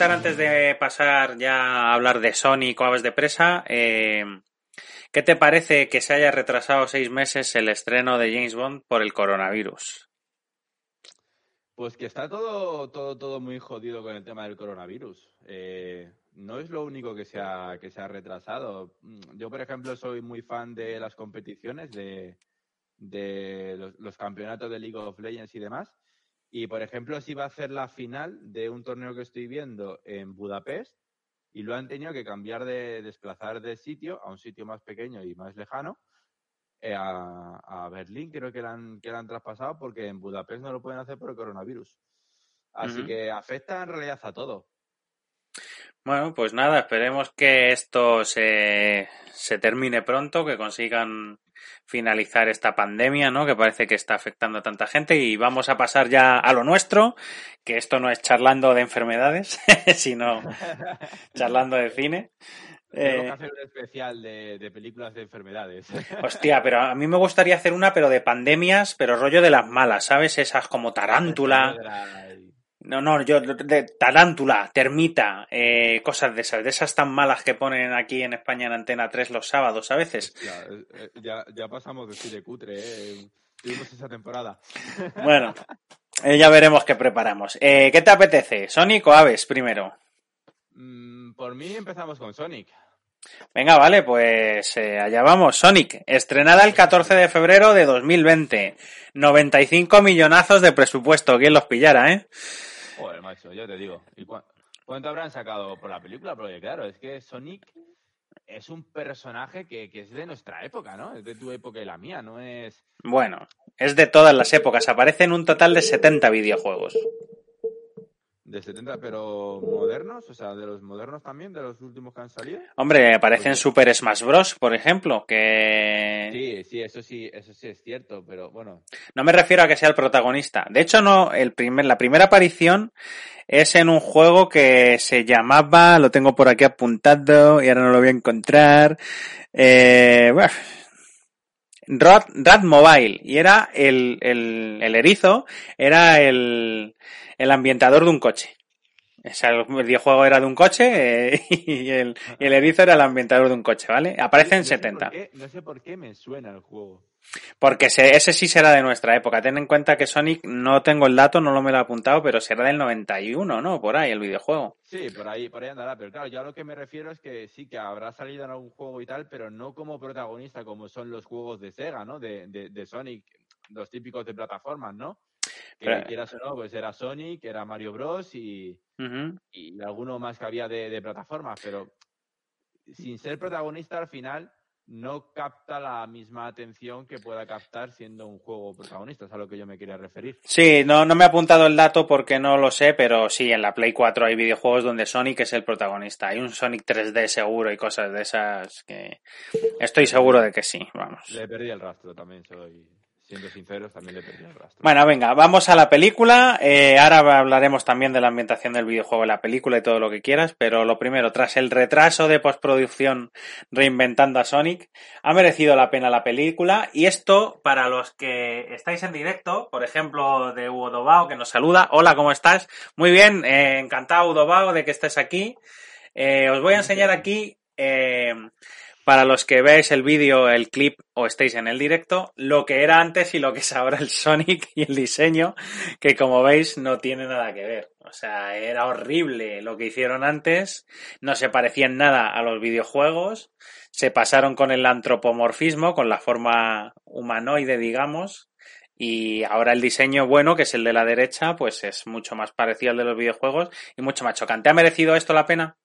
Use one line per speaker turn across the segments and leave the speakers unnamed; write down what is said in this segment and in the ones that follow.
Antes de pasar ya a hablar de Sonic o Aves de Presa, eh, ¿qué te parece que se haya retrasado seis meses el estreno de James Bond por el coronavirus?
Pues que está todo, todo, todo muy jodido con el tema del coronavirus. Eh, no es lo único que se ha, que se ha retrasado. Mm, Yo, por ejemplo, soy muy fan de las competiciones, de, de los campeonatos de League of Legends y demás. Y, por ejemplo, se iba a hacer la final de un torneo que estoy viendo en Budapest y lo han tenido que cambiar de desplazar de sitio a un sitio más pequeño y más lejano eh, a, a Berlín creo que la, han, que la han traspasado porque en Budapest no lo pueden hacer por el coronavirus. Así que afecta en realidad a todo.
Bueno, pues nada, esperemos que esto se, se termine pronto, que consigan finalizar esta pandemia, ¿no? Que parece que está afectando a tanta gente y vamos a pasar ya a lo nuestro, que esto no es charlando de enfermedades, sino charlando de cine.
Tenemos
Eh,
que hacer un especial de, de películas de enfermedades.
Hostia, pero a mí me gustaría hacer una, pero de pandemias, pero rollo de las malas, ¿sabes? Esas como tarántula. No, no, yo de tarántula, termita, eh, cosas de esas, de esas tan malas que ponen aquí en España en Antena 3 los sábados a veces.
Eh, eh, ya, ya pasamos de cine cutre, ¿eh? Tuvimos esa temporada.
Bueno, eh, ya veremos qué preparamos. Eh, ¿Qué te apetece? ¿Sonic o Aves primero?
Mm, por mí empezamos con Sonic.
Venga, vale, pues eh, allá vamos. Sonic, estrenada el 14 de febrero de 2020. 95 millonazos de presupuesto. ¿Quién los pillara, eh?
Joder, macho, yo te digo. ¿Y cua- cuánto habrán sacado por la película? Porque claro, es que Sonic es un personaje que, que es de nuestra época, ¿no? Es de tu época y la mía, no es...
Bueno, es de todas las épocas. Aparecen un total de 70 videojuegos.
De 70, pero modernos, o sea, de los modernos también, de los últimos que han salido.
Hombre, aparecen Super Smash Bros, por ejemplo, que
Sí, sí, eso sí, eso sí es cierto, pero bueno,
no me refiero a que sea el protagonista. De hecho, no, el primer, la primera aparición es en un juego que se llamaba, lo tengo por aquí apuntado y ahora no lo voy a encontrar. Eh, bueno, Rad, Rad Mobile y era el, el, el erizo, era el, el ambientador de un coche. O sea, el videojuego era de un coche eh, y, el, y el erizo era el ambientador de un coche, ¿vale? Aparece en
no sé
70.
por qué- no sé por qué me suena el juego.
Porque se- ese sí será de nuestra época. Ten en cuenta que Sonic, no tengo el dato, no lo me lo he apuntado, pero será del 91, ¿no? Por ahí el videojuego.
Sí, por ahí, por ahí andará, pero claro, yo a lo que me refiero es que sí que habrá salido en algún juego y tal, pero no como protagonista como son los juegos de Sega, ¿no? De, de, de Sonic, los típicos de plataformas, ¿no? Que
Pero-
quieras o no, pues era Sonic, era Mario Bros. y, y alguno más que había de, de plataformas, pero sin ser protagonista al final no capta la misma atención que pueda captar siendo un juego protagonista, es a lo que yo me quería referir.
Sí, no, no me he apuntado el dato porque no lo sé, pero sí, en la Play 4 hay videojuegos donde Sonic es el protagonista. Hay un Sonic 3D seguro y cosas de esas que estoy seguro de que sí, vamos.
Le perdí el rastro también, soy siendo sinceros, también.
Bueno, venga, vamos a la película. Eh, ahora hablaremos también de la ambientación del videojuego la película y todo lo que quieras, pero lo primero, tras el retraso de postproducción reinventando a Sonic, ha merecido la pena la película y esto para los que estáis en directo, por ejemplo, de Hugo Dobao que nos saluda. Hola, ¿cómo estás? Muy bien, eh, encantado Hugo Dobao de que estés aquí. Eh, os voy a enseñar aquí para los que veáis el vídeo, el clip o estéis en el directo, lo que era antes y lo que es ahora el Sonic y el diseño, que como veis no tiene nada que ver. O sea, era horrible lo que hicieron antes, no se parecía en nada a los videojuegos, se pasaron con el antropomorfismo, con la forma humanoide, digamos, y ahora el diseño bueno, que es el de la derecha, pues es mucho más parecido al de los videojuegos y mucho más chocante. ¿Ha merecido esto la pena?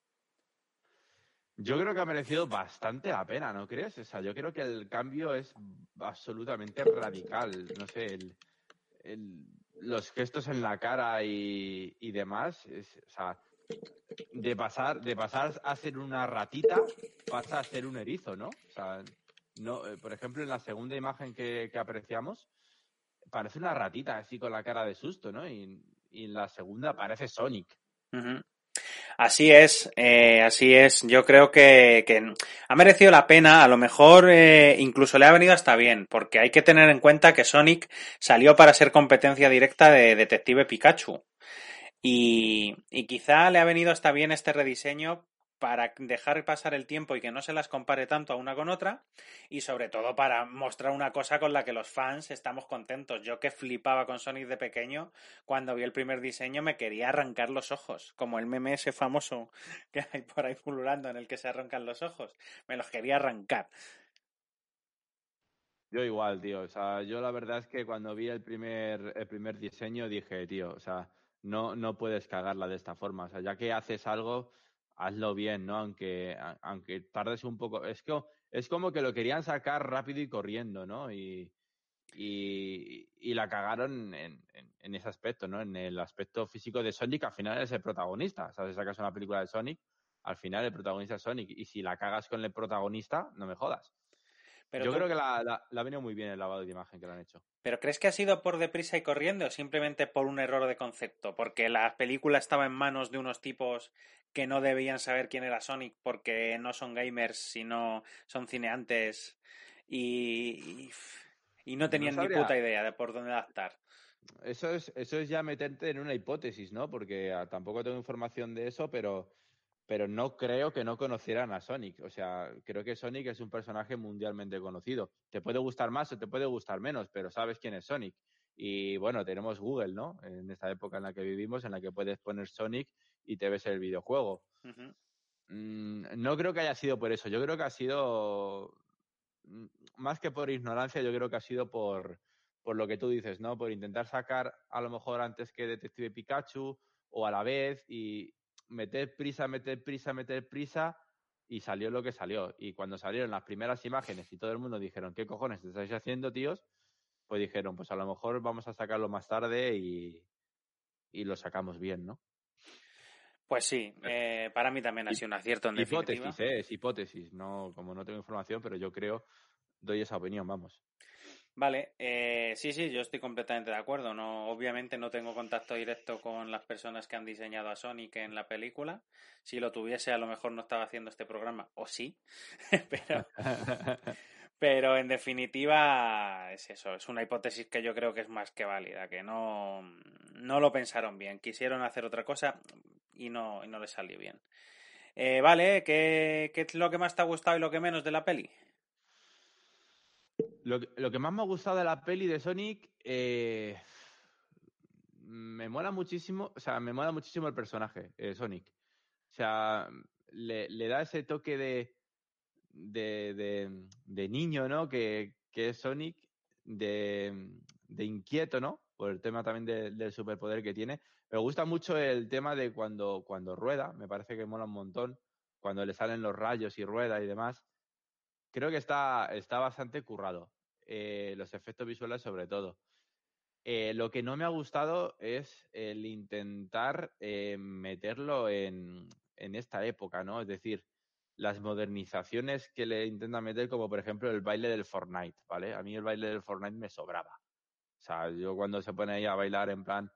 Yo creo que ha merecido bastante la pena, ¿no crees? O sea, yo creo que el cambio es absolutamente radical. No sé, los gestos en la cara y, demás, o sea, de pasar, de pasar a ser una ratita, pasa a ser un erizo, ¿no? O sea, no, eh, por ejemplo, en la segunda imagen que, apreciamos, parece una ratita así con la cara de susto, ¿no? Y, en la segunda parece Sonic.
Así es, eh, así es. Yo creo que, ha merecido la pena, a lo mejor eh, incluso le ha venido hasta bien, porque hay que tener en cuenta que Sonic salió para ser competencia directa de Detective Pikachu. Y, y quizá le ha venido hasta bien este rediseño para dejar pasar el tiempo y que no se las compare tanto a una con otra y sobre todo para mostrar una cosa con la que los fans estamos contentos. Yo que flipaba con Sonic de pequeño, cuando vi el primer diseño me quería arrancar los ojos, como el meme ese famoso que hay por ahí pululando en el que se arrancan los ojos. Me los quería arrancar.
Yo igual, tío. O sea, yo la verdad es que cuando vi el primer, el primer diseño dije, tío, o sea, no, no puedes cagarla de esta forma. O sea, ya que haces algo, hazlo bien, ¿no? Aunque, aunque tardes un poco. Es, que, es como que lo querían sacar rápido y corriendo, ¿no? Y, y, la cagaron en, en, ese aspecto, ¿no? En el aspecto físico de Sonic, al final es el protagonista. O sea, si sacas una película de Sonic, al final el protagonista es Sonic. Y si la cagas con el protagonista, no me jodas. Yo creo que la, la, ha venido muy bien el lavado de imagen que lo han hecho.
¿Pero crees que ha sido por deprisa y corriendo o simplemente por un error de concepto? Porque la película estaba en manos de unos tipos que no debían saber quién era Sonic porque no son gamers, sino son cineantes y, y, no tenían ni puta idea de por dónde adaptar.
Eso es, eso es ya meterte en una hipótesis, ¿no? Porque ah, tampoco tengo información de eso, pero pero no creo que no conocieran a Sonic. O sea, creo que Sonic es un personaje mundialmente conocido. Te puede gustar más o te puede gustar menos, pero sabes quién es Sonic. Y bueno, tenemos Google, ¿no? En esta época en la que vivimos, en la que puedes poner Sonic y te ves el videojuego. Mm, no creo que haya sido por eso. Yo creo que ha sido, mm, más que por ignorancia, yo creo que ha sido por, por lo que tú dices, ¿no? Por intentar sacar a lo mejor antes que Detective Pikachu o a la vez y, meter prisa, meter prisa, meter prisa y salió lo que salió. Y cuando salieron las primeras imágenes y todo el mundo dijeron, ¿qué cojones te estáis haciendo, tíos? Pues dijeron, pues a lo mejor vamos a sacarlo más tarde y, y lo sacamos bien, ¿no?
Pues sí, eh, para mí también ha sido un acierto en
Hipótesis, eh, es hipótesis, no, como no tengo información, pero yo creo, doy esa opinión, vamos.
Vale, eh, sí, sí, yo estoy completamente de acuerdo. No, obviamente no tengo contacto directo con las personas que han diseñado a Sonic en la película. Si lo tuviese, a lo mejor no estaba haciendo este programa, o sí, pero, pero en definitiva es eso, es una hipótesis que yo creo que es más que válida, que no, no lo pensaron bien, quisieron hacer otra cosa y no, y no les salió bien. Eh, vale, ¿qué, ¿qué es lo que más te ha gustado y lo que menos de la peli?
Lo, que más me ha gustado de la peli de Sonic, eh, me mola muchísimo, o sea, me mola muchísimo el personaje, eh, Sonic. O sea, le, da ese toque de, de, niño, ¿no? Que, es Sonic, de, inquieto, ¿no? Por el tema también del superpoder que tiene. Me gusta mucho el tema de cuando, cuando rueda, me parece que mola un montón, cuando le salen los rayos y rueda y demás creo que está, está bastante currado. Eh, los efectos visuales sobre todo. Eh, lo que no me ha gustado es el intentar eh, meterlo en, en, esta época, ¿no? Es decir, las modernizaciones que le intentan meter, como por ejemplo el baile del Fortnite, ¿vale? A mí el baile del Fortnite me sobraba. O sea, yo cuando se pone ahí a bailar en plan,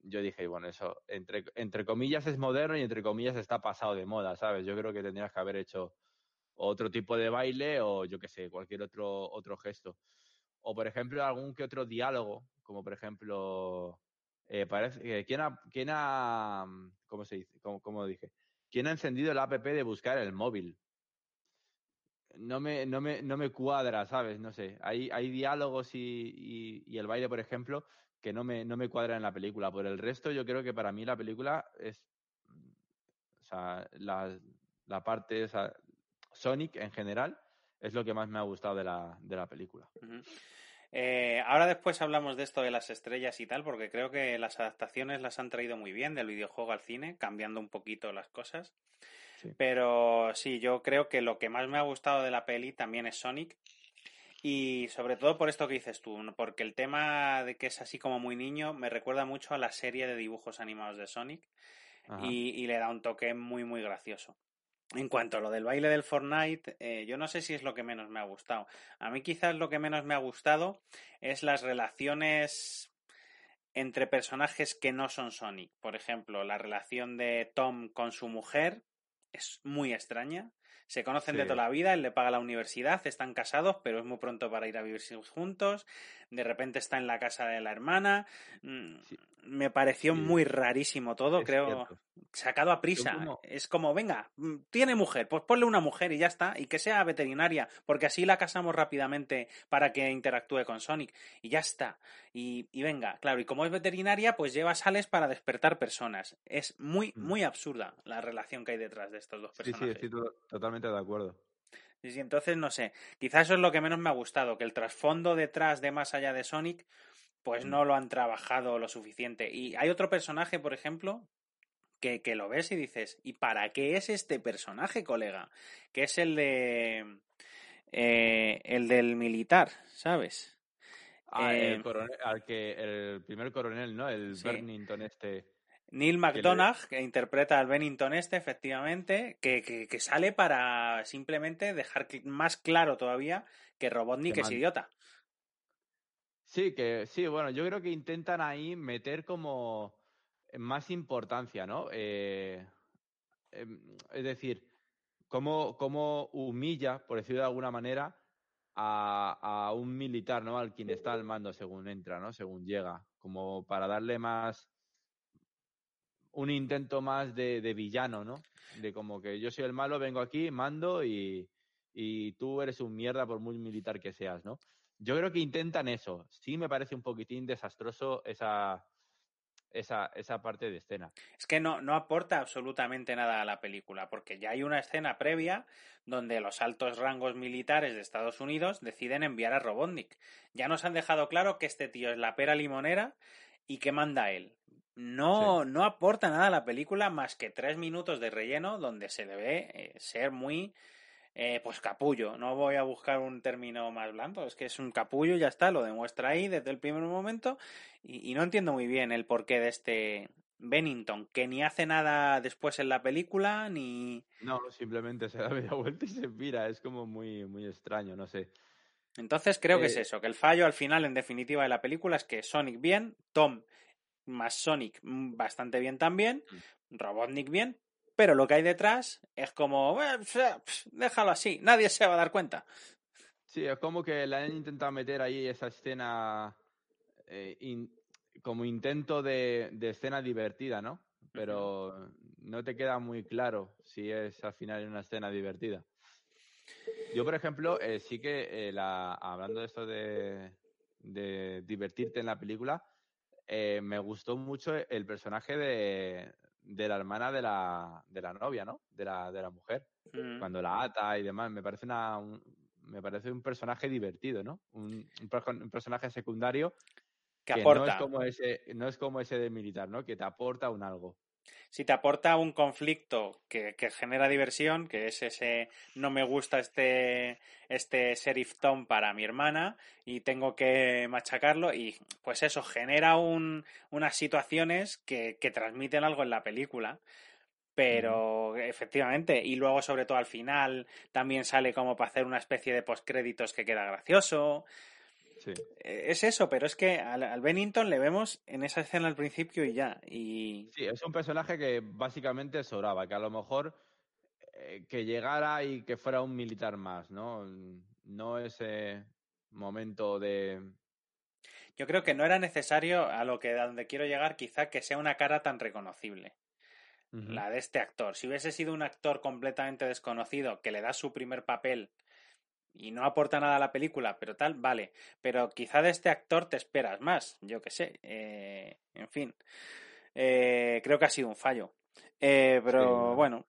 yo dije, bueno, eso, entre, entre comillas es moderno y entre comillas está pasado de moda, ¿sabes? Yo creo que tendrías que haber hecho otro tipo de baile o yo qué sé, cualquier otro, otro gesto. O por ejemplo, algún que otro diálogo, como por ejemplo, eh, parece, ¿quién, ha, ¿quién ha, cómo se dice? ¿Cómo, dije? ¿Quién ha encendido el app de buscar el móvil? no me, no me, no me cuadra, ¿sabes? No sé. Hay, hay diálogos y, y, el baile, por ejemplo, que no me, no me cuadra en la película. Por el resto, yo creo que para mí la película es. O sea, la, la parte. esa Sonic en general es lo que más me ha gustado de la, de la película.
Eh, ahora después hablamos de esto de las estrellas y tal, porque creo que las adaptaciones las han traído muy bien del videojuego al cine, cambiando un poquito las cosas. Pero sí, yo creo que lo que más me ha gustado de la peli también es Sonic. Y sobre todo por esto que dices tú, porque el tema de que es así como muy niño me recuerda mucho a la serie de dibujos animados de Sonic y, y, le da un toque muy, muy gracioso. En cuanto a lo del baile del Fortnite, eh, yo no sé si es lo que menos me ha gustado. A mí quizás lo que menos me ha gustado es las relaciones entre personajes que no son Sonic. Por ejemplo, la relación de Tom con su mujer es muy extraña. Se conocen de toda la vida, él le paga la universidad, están casados, pero es muy pronto para ir a vivir juntos. De repente está en la casa de la hermana. Mm, me pareció muy rarísimo todo, creo sacado a prisa. Es como, venga, mm, tiene mujer, pues ponle una mujer y ya está, y que sea veterinaria, porque así la casamos rápidamente para que interactúe con Sonic, y ya está. Y, y venga, claro, y como es veterinaria, pues lleva sales para despertar personas. Es muy, mm. muy absurda la relación que hay detrás de estos dos personajes.
Sí, sí, estoy totalmente de acuerdo.
Sí, sí, entonces no sé, quizás eso es lo que menos me ha gustado, que el trasfondo detrás de más allá de Sonic, pues mm. no lo han trabajado lo suficiente. Y hay otro personaje, por ejemplo, que, que, lo ves y dices, ¿y para qué es este personaje, colega? Que es el de. Eh, el del militar, ¿sabes?
Ah, el, eh, coronel, al que, el primer coronel, ¿no? El Bennington este.
Neil McDonagh, que, interpreta al Bennington este, efectivamente, que, que, sale para simplemente dejar más claro todavía que Robotnik es idiota.
Sí, que sí, bueno, yo creo que intentan ahí meter como más importancia, ¿no? Eh, em, es decir, cómo, cómo, humilla, por decirlo de alguna manera, a, un militar, ¿no? Al quien está al mando según entra, ¿no? Según llega, como para darle más un intento más de, de villano, ¿no? De como que yo soy el malo, vengo aquí, mando y, y tú eres un mierda por muy militar que seas, ¿no? Yo creo que intentan eso. Sí me parece un poquitín desastroso esa, esa, esa parte de escena.
Es que no, no aporta absolutamente nada a la película, porque ya hay una escena previa donde los altos rangos militares de Estados Unidos deciden enviar a Robotnik. Ya nos han dejado claro que este tío es la pera limonera y que manda él. No, no aporta nada a la película más que tres minutos de relleno donde se debe eh, ser muy eh, pues capullo. No voy a buscar un término más blando, es que es un capullo y ya está, lo demuestra ahí desde el primer momento y, no entiendo muy bien el porqué de este Bennington, que ni hace nada después en la película, ni...
No, simplemente se da media vuelta y se mira, es como muy, muy extraño, no sé.
Entonces creo que es eh, eso, que el fallo al final, en definitiva, de la película es que Sonic bien, Tom más Sonic mm, bastante bien también, mm. Robotnik bien, pero lo que hay detrás es como, déjalo así, nadie se va a dar cuenta.
Sí, es como que le han intentado meter ahí esa escena eh, como intento de, escena divertida, ¿no? Pero no te queda muy claro si es al final una escena divertida. Yo, por ejemplo, eh, sí que eh, la, hablando de esto de, de divertirte en la película, me gustó mucho el personaje de, de la hermana de la, de la novia, ¿no? De la, de la mujer. Mm. Cuando la ata y demás. Me parece una, un, me parece un personaje divertido, ¿no? Un, un, personaje secundario que, aporta. No es, como ese, no es como ese de militar, ¿no? Que te aporta un algo
si te aporta un conflicto que, genera diversión, que es ese no me gusta este, este sheriff Tom para mi hermana y tengo que machacarlo y pues eso genera un, unas situaciones que, que transmiten algo en la película. Pero efectivamente, y luego sobre todo al final también sale como para hacer una especie de postcréditos que queda gracioso. Eh, es eso, pero es que al, Bennington le vemos en esa escena al principio y ya. Y...
Sí, es un personaje que básicamente sobraba, que a lo mejor eh, que llegara y que fuera un militar más, ¿no? No ese momento de...
Yo creo que no era necesario a lo que a donde quiero llegar, quizá que sea una cara tan reconocible. La de este actor. Si hubiese sido un actor completamente desconocido que le da su primer papel y no aporta nada a la película, pero tal, vale. Pero quizá de este actor te esperas más, yo qué sé. Eh, en fin, eh, creo que ha sido un fallo. Eh, pero bueno,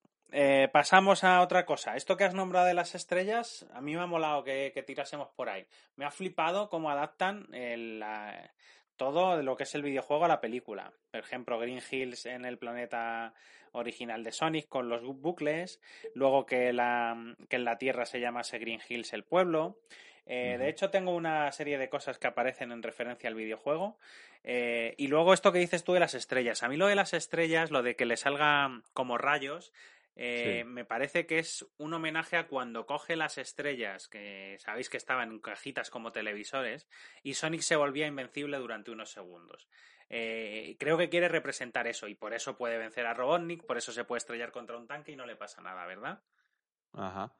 pasamos a otra cosa. Esto que has nombrado de las estrellas, a mí me ha molado que, que tirásemos por ahí. Me ha flipado cómo adaptan el, la, todo lo que es el videojuego a la película. Por ejemplo, Green Hills en el planeta original de Sonic con los bucles, luego que, la, que en la Tierra se llamase Green Hills el pueblo. Eh, de hecho, tengo una serie de cosas que aparecen en referencia al videojuego. Eh, y luego esto que dices tú de las estrellas. A mí lo de las estrellas, lo de que le salga como rayos, eh, me parece que es un homenaje a cuando coge las estrellas, que sabéis que estaban en cajitas como televisores, y Sonic se volvía invencible durante unos segundos. Eh, creo que quiere representar eso, y por eso puede vencer a Robotnik, por eso se puede estrellar contra un tanque y no le pasa nada, ¿verdad?
Ajá.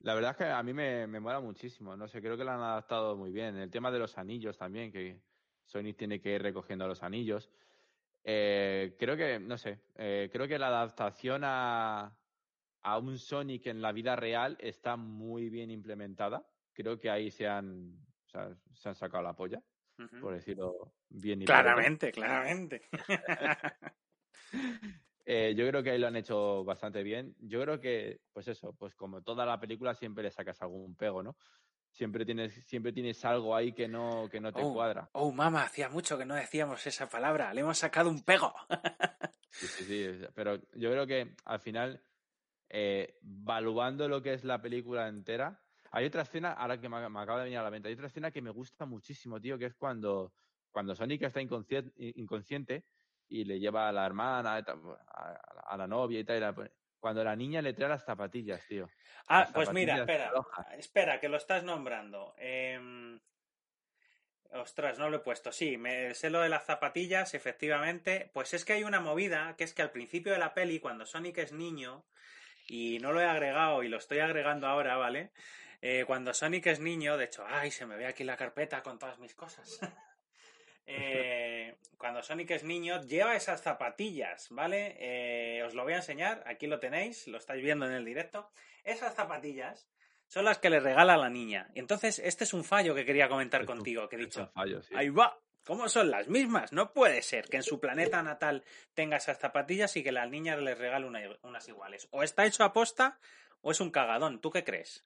La verdad es que a mí me, me mola muchísimo, no sé, creo que lo han adaptado muy bien. El tema de los anillos también, que Sonic tiene que ir recogiendo los anillos. Eh, creo que, no sé, eh, creo que la adaptación a, a un Sonic en la vida real está muy bien implementada. Creo que ahí se han, se han sacado la polla, por decirlo bien.
Y claramente, claramente.
eh, yo creo que ahí lo han hecho bastante bien. Yo creo que, pues eso, pues como toda la película siempre le sacas algún pego, ¿no? Siempre tienes, siempre tienes algo ahí que no, que no te
oh,
cuadra.
Oh, mamá, hacía mucho que no decíamos esa palabra. Le hemos sacado un pego.
sí, sí, sí. Pero yo creo que al final, eh, valuando lo que es la película entera, hay otra escena, ahora que me, acaba de venir a la mente, hay otra escena que me gusta muchísimo, tío, que es cuando, cuando Sonic está inconsciente, inconsciente y le lleva a la hermana, a, la novia y tal, y la, cuando la niña le trae las zapatillas, tío.
Ah, pues mira, espera, espera, que lo estás nombrando. Em, ostras, no lo he puesto. Sí, me sé lo de las zapatillas, efectivamente. Pues es que hay una movida, que es que al principio de la peli, cuando Sonic es niño, y no lo he agregado y lo estoy agregando ahora, ¿vale? Eh, cuando Sonic es niño, de hecho, ay, se me ve aquí la carpeta con todas mis cosas. Eh, cuando Sonic es niño, lleva esas zapatillas, ¿vale? Eh, os lo voy a enseñar, aquí lo tenéis, lo estáis viendo en el directo. Esas zapatillas son las que le regala la niña. Entonces, este es un fallo que quería comentar contigo, que he dicho. Ahí va. ¿Cómo son las mismas? No puede ser que en su planeta natal tenga esas zapatillas y que la niña le regale unas iguales. O está hecho a posta o es un cagadón. ¿Tú qué crees?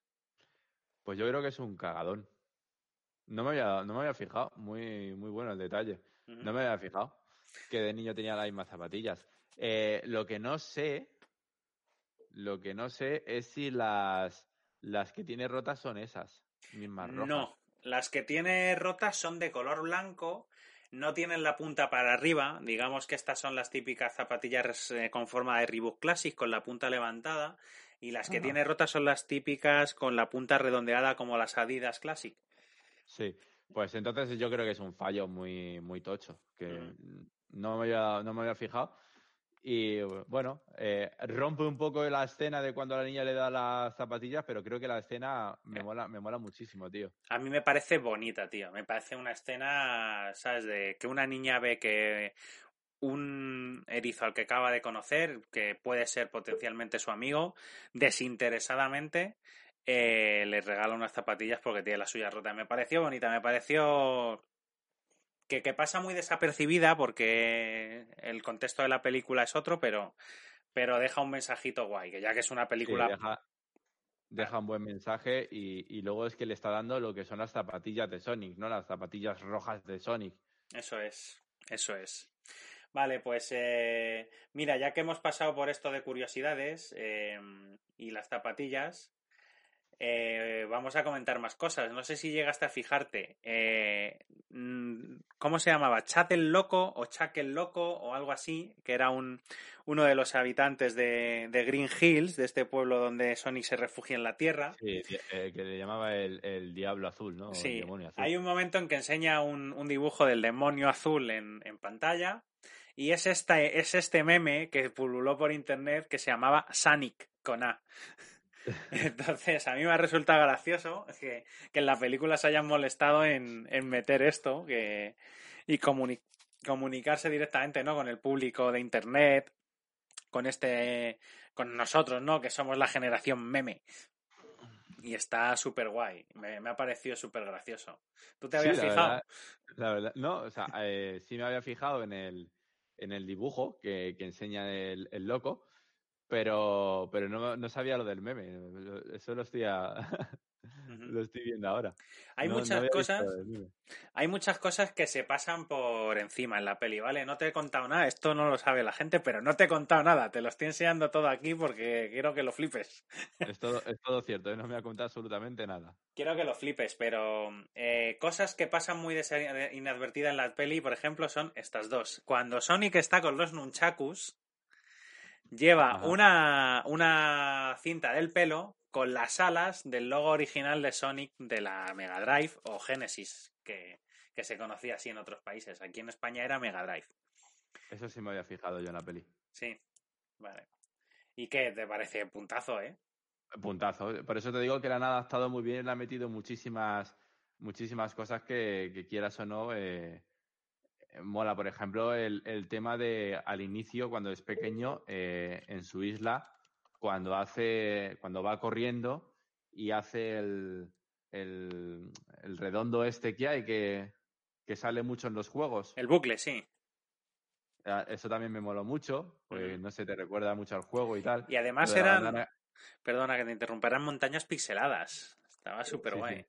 Pues yo creo que es un cagadón. No me había, no me había fijado. Muy, muy bueno el detalle. No me había fijado que de niño tenía las mismas zapatillas. Eh, lo que no sé, lo que no sé es si las, las que tiene rotas son esas mismas rojas.
No, las que tiene rotas son de color blanco, no tienen la punta para arriba. Digamos que estas son las típicas zapatillas eh, con forma de Reebok Classic con la punta levantada. Y las que tiene rotas son las típicas con la punta redondeada como las Adidas Classic.
Sí, pues entonces yo creo que es un fallo muy, muy tocho, que no, me había, no me había fijado. Y bueno, eh, rompe un poco la escena de cuando la niña le da las zapatillas, pero creo que la escena me eh. mola, me mola muchísimo, tío.
A mí me parece bonita, tío. Me parece una escena, ¿sabes? De que una niña ve que un erizo al que acaba de conocer, que puede ser potencialmente su amigo, desinteresadamente, eh, le regala unas zapatillas porque tiene la suya rota. Me pareció bonita, me pareció que, pasa muy desapercibida porque el contexto de la película es otro, pero, pero deja un mensajito guay, que ya que es una película...
deja, un buen mensaje y, luego es que le está dando lo que son las zapatillas de Sonic, ¿no? Las zapatillas rojas de Sonic.
Eso es, eso es. Vale, pues eh, mira, ya que hemos pasado por esto de curiosidades eh, y las zapatillas, eh, vamos a comentar más cosas. No sé si llegaste a fijarte. Eh, mm, ¿Cómo se llamaba? ¿Chat el Loco o Chuck el Loco o algo así? Que era un, uno de los habitantes de, Green Hills, de este pueblo donde Sonic se refugia en la Tierra.
Sí, eh, que le llamaba el, Diablo Azul, ¿no?
Sí. Hay un momento en que enseña un, dibujo del demonio azul en, en pantalla. Y es, esta, es este meme que pululó por internet que se llamaba Sonic con A. Entonces, a mí me ha resultado gracioso que, en la película se hayan molestado en, meter esto que, y comunicarse directamente ¿no? con el público de Internet, con este con nosotros, ¿no? Que somos la generación meme. Y está súper guay. Me, me, ha parecido súper gracioso. ¿Tú te
Sí,
habías
la
fijado?
verdad- la verdad, no, o sea, eh, sí me había fijado en el, en el dibujo que, que enseña el, el loco, pero, pero no, no sabía lo del meme. Eso lo estoy, a- lo estoy viendo ahora.
Hay
No-
muchas cosas. Hay muchas cosas que se pasan por encima en la peli, ¿vale? No te he contado nada, esto no lo sabe la gente, pero no te he contado nada, te lo estoy enseñando todo aquí porque quiero que lo flipes.
Es todo, es todo cierto, ¿eh? no me ha contado absolutamente nada.
Quiero que lo flipes, pero eh, cosas que pasan muy inadvertidas en la peli, por ejemplo, son estas dos. Cuando Sonic está con los nunchakus, lleva
Ajá.
una, una cinta del pelo con las alas del logo original de Sonic de la Mega Drive o Genesis, que, que se conocía así en otros países. Aquí en España era Mega Drive.
Eso sí me había fijado yo en la peli.
Sí, vale. ¿Y qué te parece puntazo, eh?
Puntazo. Por eso te digo que la han adaptado muy bien, le han metido muchísimas, muchísimas cosas que, que quieras o no, eh, eh, mola. Por ejemplo, el, el tema de al inicio, cuando es pequeño, eh, en su isla, cuando hace, cuando va corriendo y hace el, el, el redondo este que hay, que, que sale mucho en los juegos.
El bucle, sí.
Ah, Eso también me moló mucho, porque no se te recuerda mucho al juego y tal.
Y además
la
eran, perdona que te interrumpa, eran montañas pixeladas. Estaba súper
Sí,
guay.
sí.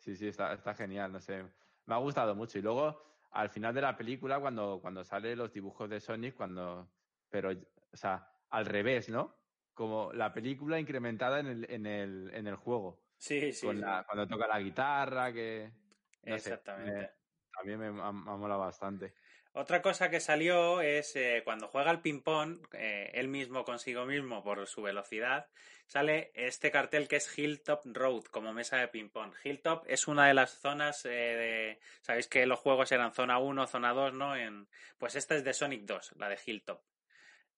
Sí, sí, está, está genial, no sé. Me ha gustado mucho. Y luego, al final de la película, cuando, cuando salen los dibujos de Sonic, cuando. Pero, o sea, al revés, ¿no? Como la película incrementada en el, en el, en el juego.
Sí, sí.
con
sí.
la- cuando toca la guitarra, que. no sé,
Exactamente.
me- también me, ha- me ha molado bastante.
Otra cosa que salió es eh, cuando juega al ping-pong, eh, él mismo consigo mismo por su velocidad, sale este cartel que es Hilltop Road como mesa de ping-pong. Hilltop es una de las zonas eh, de... Sabéis que los juegos eran zona 1, zona 2, ¿no? En... Pues esta es de Sonic 2, la de Hilltop.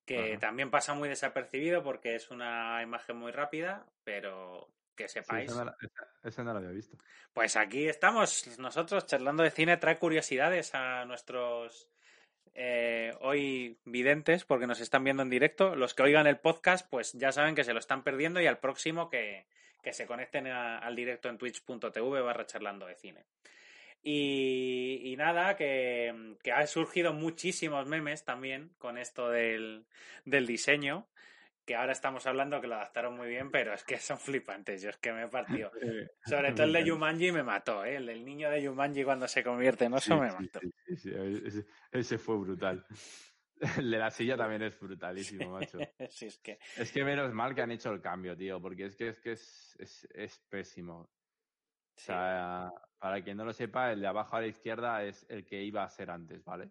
Que también pasa muy desapercibido porque es una imagen muy rápida, pero que
Sí,
sepáis.
esa, no la, esa- esa no la había visto.
Pues aquí estamos nosotros charlando de cine, trae curiosidades a nuestros eh, hoy videntes porque nos están viendo en directo. Los que oigan el podcast, pues ya saben que se lo están perdiendo y al próximo que, que se conecten a- al directo en twitch.tv barra charlando de cine. Y, y nada, que, que han surgido muchísimos memes también con esto del, del diseño, que ahora estamos hablando que lo adaptaron muy bien, pero es que son flipantes, yo es que me he partido. Sobre todo el de Yumanji me mató, ¿eh? El del niño de Yumanji cuando se convierte en oso
Sí,
me mató.
sí, sí, sí, ese, ese fue brutal. El de la silla también es brutalísimo, macho.
Es que
Es que menos mal que han hecho el cambio, tío, porque es que es, que es, es, es pésimo. O sea, para quien no lo sepa, el de abajo a la izquierda es el que iba a ser antes, ¿vale?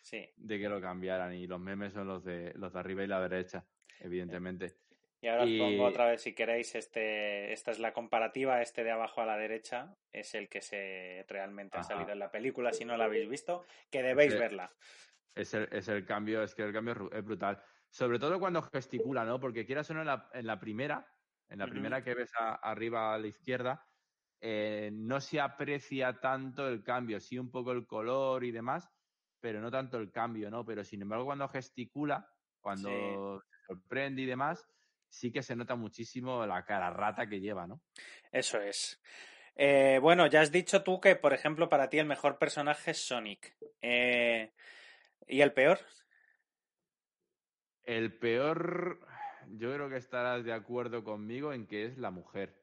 sí.
De que lo cambiaran y los memes son los de los de arriba y la derecha, evidentemente.
Y ahora os pongo otra vez si queréis este esta es la comparativa, este de abajo a la derecha es el que se realmente ha salido en la película, si no la habéis visto, que debéis verla.
Es el, es el cambio, es que el cambio es ru- es brutal. Sobre todo cuando gesticula, ¿no? Porque quieras o no, en la, en la primera, en la primera que ves a- arriba a la izquierda, eh, no se aprecia tanto el cambio, sí un poco el color y demás, pero no tanto el cambio, ¿no? Pero sin embargo, cuando gesticula, cuando sorprende y demás, sí que se nota muchísimo la cara rata que lleva, ¿no?
Eso es. Eh, bueno, ya has dicho tú que, por ejemplo, para ti el mejor personaje es Sonic. Eh, ¿Y el peor?
El peor, yo creo que estarás de acuerdo conmigo en que es la mujer.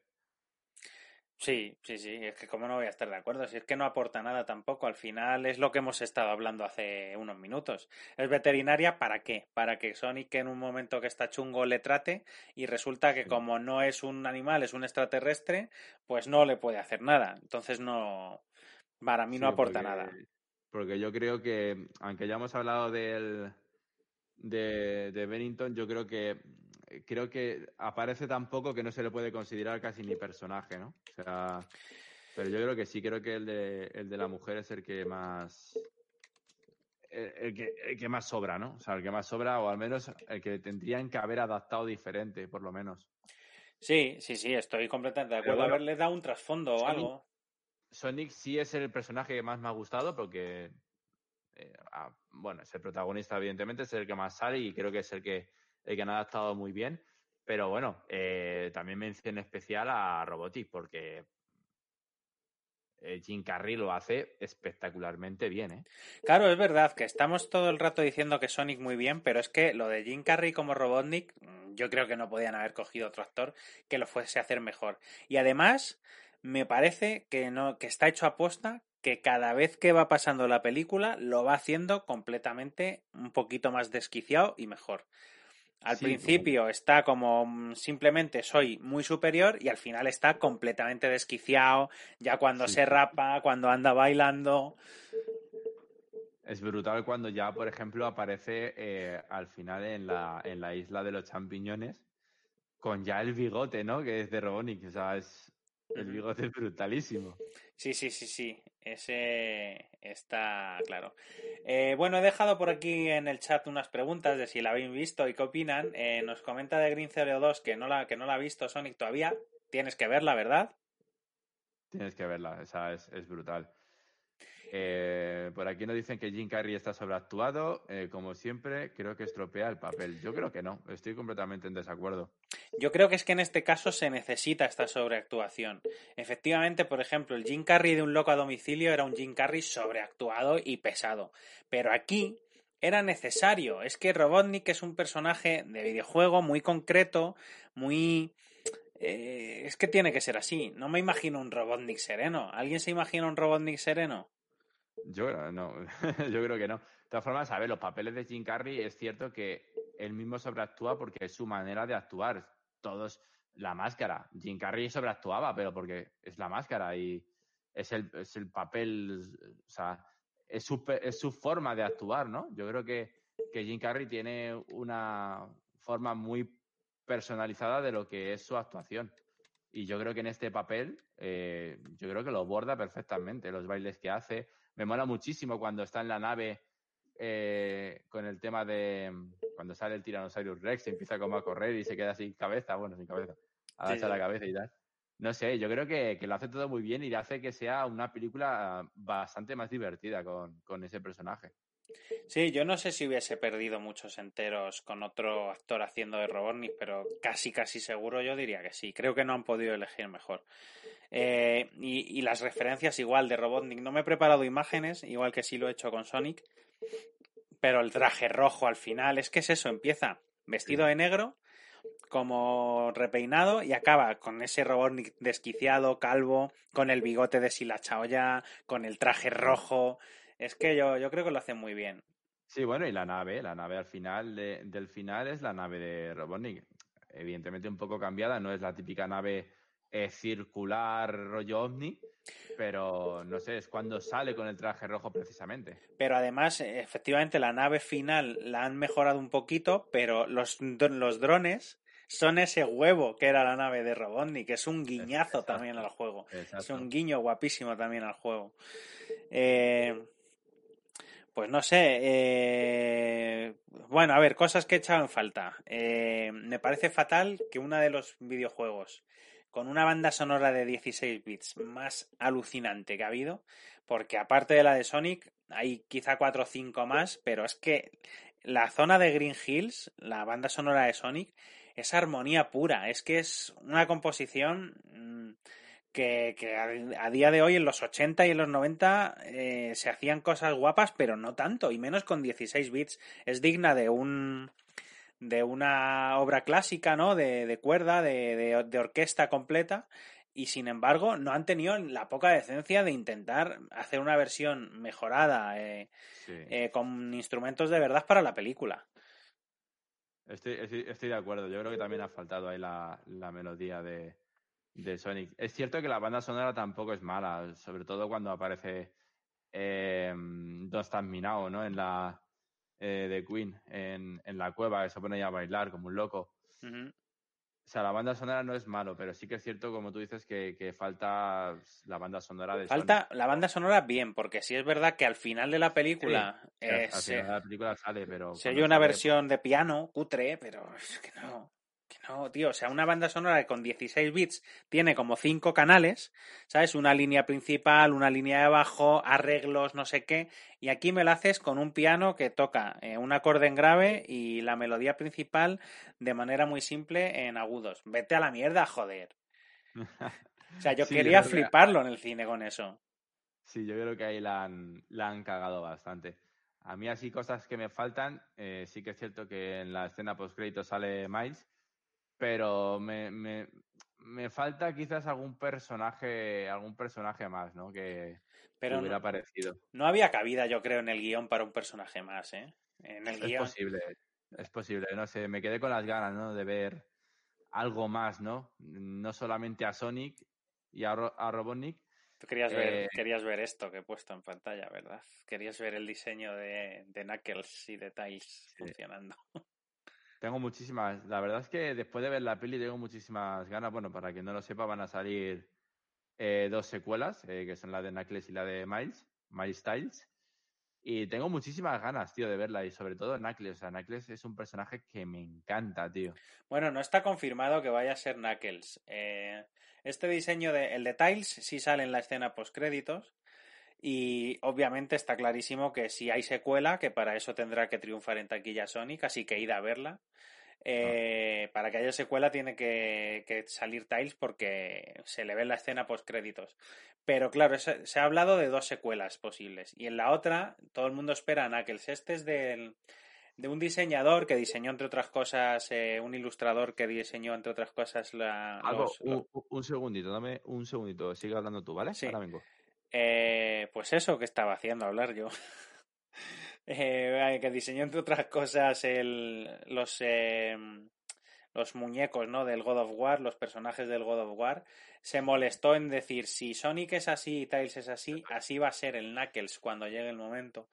Sí, sí, sí, es que como no voy a estar de acuerdo, si es que no aporta nada tampoco, al final es lo que hemos estado hablando hace unos minutos. Es veterinaria para qué? Para que Sonic en un momento que está chungo le trate y resulta que como no es un animal, es un extraterrestre, pues no le puede hacer nada. Entonces no, para mí no
Sí,
aporta
porque-
nada.
Porque yo creo que, aunque ya hemos hablado del, de, de Bennington, yo creo que creo que aparece tan poco que no se le puede considerar casi ni personaje, ¿no? O sea, pero yo creo que sí, creo que el de, el de la mujer es el que más el, el que, el que más sobra, ¿no? O sea, el que más sobra, o al menos el que tendrían que haber adaptado diferente, por lo menos.
Sí, sí, sí, estoy completamente de acuerdo.
bueno,
Haberle dado un trasfondo o algo.
Sonic sí es el personaje que más me ha gustado porque, eh, ah, bueno, es el protagonista, evidentemente, es el que más sale y creo que es el que, el que han adaptado muy bien. Pero bueno, eh, también mención especial a Robotic, porque eh, Jim Carrey lo hace espectacularmente bien, ¿eh?
Claro, es verdad que estamos todo el rato diciendo que Sonic muy bien, pero es que lo de Jim Carrey como Robotnik, mm, yo creo que no podían haber cogido otro actor que lo fuese a hacer mejor. Y además, me parece que no, que está hecho a posta que cada vez que va pasando la película lo va haciendo completamente un poquito más desquiciado y mejor. Al principio está como mm, simplemente soy muy superior y al final está completamente desquiciado, ya cuando se rapa, cuando anda bailando.
Es brutal cuando ya, por ejemplo, aparece eh, al final en la, en la isla de los champiñones con ya el bigote, ¿no? Que es de Robonic. O sea, es, el bigote es brutalísimo.
Sí, sí, sí, sí. Ese está claro. Eh, bueno, he dejado por aquí en el chat unas preguntas de si la habéis visto y qué opinan. Eh, nos comenta de Green Zero 2 que no, la, que no la ha visto Sonic todavía. Tienes que verla, ¿verdad?
Tienes que verla, esa es, es brutal. Eh, por aquí nos dicen que Jim Carrey está sobreactuado. Eh, como siempre, creo que estropea el papel. Yo creo que no, estoy completamente en desacuerdo.
Yo creo que es que en este caso se necesita esta sobreactuación. Efectivamente, por ejemplo, el Jim Carrey de un loco a domicilio era un Jim Carrey sobreactuado y pesado. Pero aquí era necesario. Es que Robotnik es un personaje de videojuego muy concreto, muy... Eh, es que tiene que ser así. No me imagino un Robotnik sereno. ¿Alguien se imagina un Robotnik sereno?
Yo no, yo creo que no. De todas formas, a ver, los papeles de Jim Carrey es cierto que él mismo sobreactúa porque es su manera de actuar. Todos, la máscara. Jim Carrey sobreactuaba, pero porque es la máscara y es el, es el papel, o sea, es su, es su forma de actuar, ¿no? Yo creo que, que Jim Carrey tiene una forma muy personalizada de lo que es su actuación. Y yo creo que en este papel, eh, yo creo que lo borda perfectamente, los bailes que hace, me mola muchísimo cuando está en la nave eh, con el tema de cuando sale el Tyrannosaurus Rex, empieza como a correr y se queda sin cabeza, bueno, sin cabeza, agacha la cabeza y tal. No sé, yo creo que, lo hace todo muy bien y le hace que sea una película bastante más divertida con, con ese personaje.
Sí, yo no sé si hubiese perdido muchos enteros con otro actor haciendo de Robotnik, pero casi, casi seguro yo diría que sí. Creo que no han podido elegir mejor. Eh, y, las referencias igual de Robotnik. No me he preparado imágenes, igual que sí lo he hecho con Sonic, pero el traje rojo al final, es que es eso, empieza vestido de negro, como repeinado y acaba con ese Robotnik desquiciado, calvo, con el bigote deshilachado ya, con el traje rojo. Es que yo, yo creo que lo hacen muy bien.
Sí, bueno, y la nave, la nave al final del final es la nave de Robotnik. Evidentemente un poco cambiada, no es la típica nave eh, circular rollo ovni, pero no sé, es cuando sale con el traje rojo precisamente.
Pero además, efectivamente, la nave final la han mejorado un poquito, pero los, los drones son ese huevo que era la nave de Robotnik, que es un guiñazo también al juego. Es un guiño guapísimo también al juego. Eh, pues no sé. Eh, bueno, a ver, cosas que he echado en falta. Eh, me parece fatal que uno de los videojuegos con una banda sonora de 16 bits más alucinante que ha habido, porque aparte de la de Sonic, hay quizá 4 o 5 más, pero es que la zona de Green Hills, la banda sonora de Sonic, es armonía pura, es que es una composición mm, que, que a, día de hoy, en los 80 y en los 90, eh, se hacían cosas guapas, pero no tanto, y menos con 16 bits. Es digna de un de una obra clásica, ¿no? De, de cuerda, de, de, orquesta completa, y sin embargo no han tenido la poca decencia de intentar hacer una versión mejorada eh, eh, con instrumentos de verdad para la película.
Estoy, estoy, de acuerdo, yo creo que también ha faltado ahí la, la melodía de, de Sonic. Es cierto que la banda sonora tampoco es mala, sobre todo cuando aparece eh, Don't Stand Me ¿no? En la eh, de Queen, en, en, la cueva, que se pone a bailar como un loco. O sea, la banda sonora no es malo, pero sí que es cierto, como tú dices, que, que falta la banda sonora de
Falta la banda sonora bien, porque sí es verdad que al final de la película.
Sí, al final de la película sale, pero.
Se oye una versión de piano, cutre, pero es que no. Que no, tío, o sea, una banda sonora que con 16 bits tiene como cinco canales, ¿sabes? Una línea principal, una línea de bajo, arreglos, no sé qué, y aquí me lo haces con un piano que toca eh, un acorde en grave y la melodía principal de manera muy simple en agudos. Vete a la mierda, joder. O sea, yo
Sí,
quería
yo creo que-
fliparlo en el cine con eso.
Sí, yo creo que ahí la han, la han cagado bastante. A mí así cosas que me faltan, eh, sí que es cierto que en la escena post-crédito sale Miles, pero me, me, me falta quizás algún personaje, algún personaje más, ¿no? Que,
Pero
hubiera
no,
aparecido.
no había cabida, yo creo, en el guion para un personaje más, ¿eh? En el
Es
guion.
posible, es posible, no sé, me quedé con las ganas, ¿no? De ver algo más, ¿no? No solamente a Sonic y a, Ro- a Robotnik,
Tú querías ver,
Eh,
querías ver esto que he puesto en pantalla, ¿verdad? Querías ver el diseño de, de Knuckles y de Tiles funcionando.
Tengo muchísimas. La verdad es que después de ver la peli tengo muchísimas ganas. Bueno, para quien no lo sepa, van a salir eh, dos secuelas, eh, que son la de Knuckles y la de Miles, Miles Styles. Y tengo muchísimas ganas, tío, de verla. Y sobre todo Knuckles. O sea, Knuckles es un personaje que me encanta, tío.
Bueno, no está confirmado que vaya a ser Knuckles. Eh, este diseño de el de Tiles sí sale en la escena post créditos. Y obviamente está clarísimo que si hay secuela, que para eso tendrá que triunfar en taquilla Sonic, así que id a verla. Eh, Para que haya secuela tiene que, que salir Tiles porque se le ve en la escena post créditos. Pero claro, se, se ha hablado de dos secuelas posibles. Y en la otra, todo el mundo espera a Knuckles. Este es del, de un diseñador que diseñó, entre otras cosas, eh, un ilustrador que diseñó, entre otras cosas, la,
Algo,
los- los-
un, un segundito, dame un segundito. Sigue hablando tú, ¿vale?
Sí.
Ahora vengo.
Eh, pues eso que estaba haciendo hablar yo. Eh, que diseñó, entre otras cosas, el, los, eh, los muñecos ¿no? del God of War, los personajes del God of War. Se molestó en decir, si Sonic es así y Tails es así, así va a ser el Knuckles cuando llegue el momento.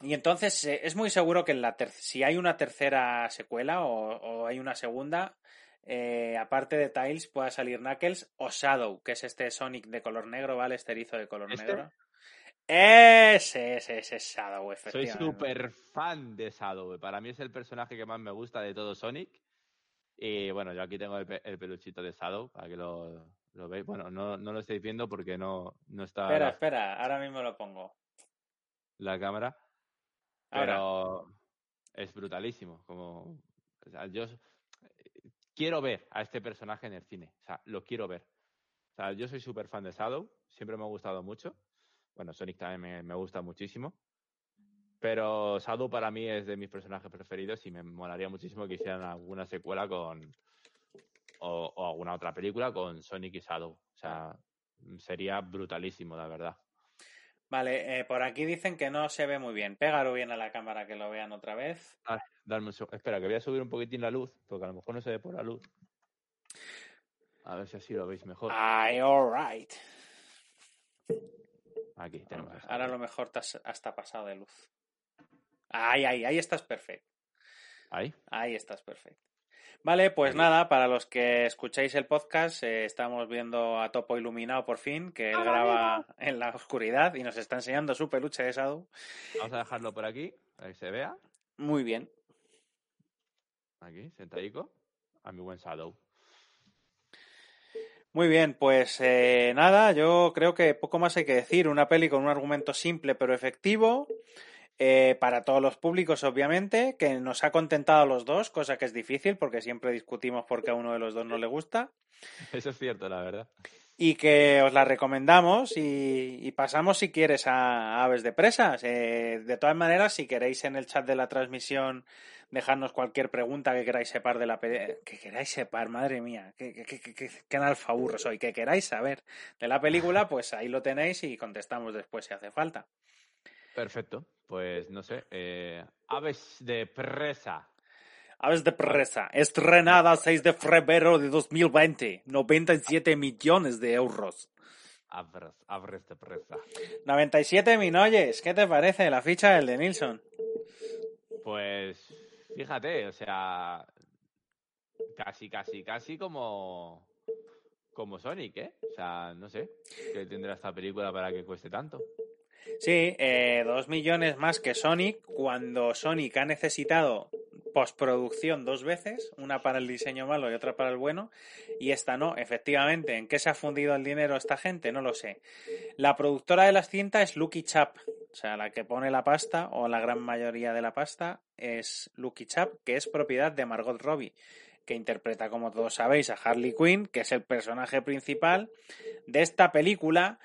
Y entonces es muy seguro que en la si hay una tercera secuela o hay una segunda, eh, aparte de Tails, pueda salir Knuckles o Shadow, que es este Sonic de color negro, ¿vale? Este erizo de color
¿Este?
negro. Ese, ese, ese es Shadow,
Soy
efectivamente.
súper fan de Shadow. Para mí es el personaje que más me gusta de todo Sonic. Y bueno, yo aquí tengo el, pe- el peluchito de Shadow para que lo, lo veáis. Bueno, no, no lo estáis viendo porque no, no está
Espera,
la,
espera, ahora mismo lo pongo.
la cámara.
Ahora.
Pero es brutalísimo. Como, o sea, yo quiero ver a este personaje en el cine. O sea, lo quiero ver. O sea, yo soy súper fan de Shadow. Siempre me ha gustado mucho. Bueno, Sonic también me, me gusta muchísimo. Pero Shadow para mí es de mis personajes preferidos y me molaría muchísimo que hicieran alguna secuela con. O, o alguna otra película con Sonic y Shadow. O sea, sería brutalísimo, la verdad.
Vale, eh, por aquí dicen que no se ve muy bien. Pégalo bien a la cámara que lo vean otra vez.
Darme un Espera, que voy a subir un poquitín la luz, porque a lo mejor no se ve por la luz. A ver si así lo veis mejor.
Ay, alright.
Aquí tenemos. a
Ahora a lo mejor te has hasta pasado de luz. Ay, ay, ahí estás perfecto.
Ahí.
Ahí estás perfecto. Vale, pues
Ahí.
nada, para los que escucháis el podcast, eh, estamos viendo a Topo iluminado por fin, que él graba en la oscuridad y nos está enseñando su peluche de Shadow.
Vamos a dejarlo por aquí, para que se vea.
Muy bien.
Aquí, sentadico. A mi buen Shadow.
Muy bien, pues eh, nada, yo creo que poco más hay que decir. Una peli con un argumento simple pero efectivo, eh, para todos los públicos, obviamente, que nos ha contentado a los dos, cosa que es difícil porque siempre discutimos porque a uno de los dos no le gusta.
Eso es cierto, la verdad.
Y que os la recomendamos y, y pasamos si quieres a, a Aves de Presas. Eh, de todas maneras, si queréis en el chat de la transmisión dejarnos cualquier pregunta que queráis separ de la pe- que queráis separ, madre mía, que, que, que, que, que- qué analfaburro soy, que queráis saber de la película, pues ahí lo tenéis y contestamos después si hace falta.
Perfecto. Pues no sé. eh, aves de presa.
Aves de Presa, estrenada 6 de febrero de 2020, 97 millones de euros.
Aves de presa.
97 minoyes, ¿qué te parece la ficha del de Nilsson?
Pues fíjate, o sea, casi, casi, casi como como Sonic, ¿eh? O sea, no sé qué tendrá esta película para que cueste tanto.
Sí, eh, dos millones más que Sonic, cuando Sonic ha necesitado postproducción dos veces, una para el diseño malo y otra para el bueno, y esta no. Efectivamente, ¿en qué se ha fundido el dinero esta gente? No lo sé. La productora de las cintas es Lucky Chap, o sea, la que pone la pasta, o la gran mayoría de la pasta, es Lucky Chap, que es propiedad de Margot Robbie que interpreta, como todos sabéis, a Harley Quinn, que es el personaje principal de esta película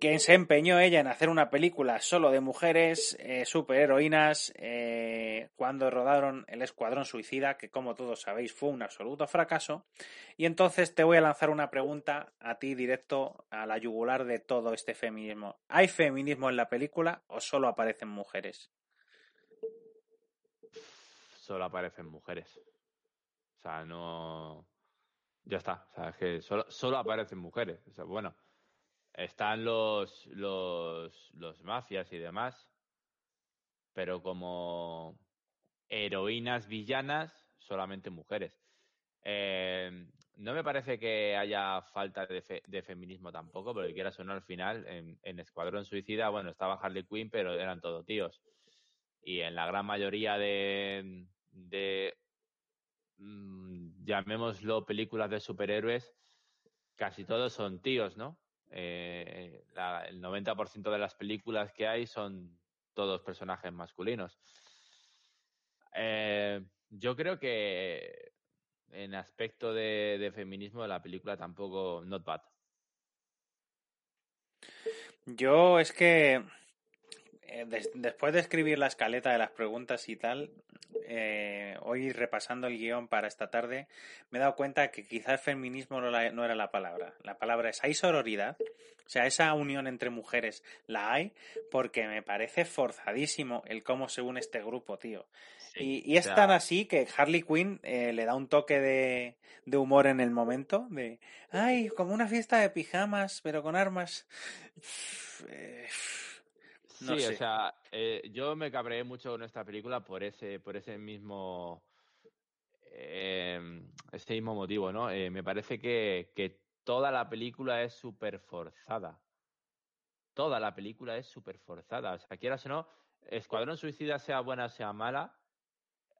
que se empeñó ella en hacer una película solo de mujeres eh, superheroínas eh, cuando rodaron El Escuadrón Suicida, que como todos sabéis fue un absoluto fracaso. Y entonces te voy a lanzar una pregunta a ti directo a la yugular de todo este feminismo. ¿Hay feminismo en la película o solo aparecen mujeres?
Solo aparecen mujeres. O sea, no... Ya está. O sea, es que solo, solo aparecen mujeres. O sea, bueno están los, los, los mafias y demás, pero como heroínas villanas, solamente mujeres. Eh, no me parece que haya falta de, de, feminismo tampoco, porque quieras o no, al final, en, en, Escuadrón Suicida, bueno, estaba Harley Quinn, pero eran todos tíos. Y en la gran mayoría de, de mmm, llamémoslo películas de superhéroes, casi todos son tíos, ¿no? Eh, el 90% de las películas que hay son todos personajes masculinos. Eh, yo creo que en aspecto de, de, feminismo la película tampoco not bad.
Yo es que eh, des, después de escribir la escaleta de las preguntas y tal, eh, hoy repasando el guion para esta tarde, me he dado cuenta que quizás feminismo no, la, no, era la palabra. La palabra es hay sororidad. O sea, esa unión entre mujeres la hay porque me parece forzadísimo el cómo se une este grupo, tío. Sí, y, y, es ya. tan así que Harley Quinn eh, le da un toque de, de, humor en el momento, de, ay, como una fiesta de pijamas, pero con armas.
No sí, sé. o sea, eh, yo me cabreé mucho con esta película por ese, por ese mismo, eh, ese mismo motivo, ¿no? Eh, me parece que, que, toda la película es súper forzada. Toda la película es súper forzada. O sea, quieras o no, Escuadrón Suicida, sea buena, sea mala,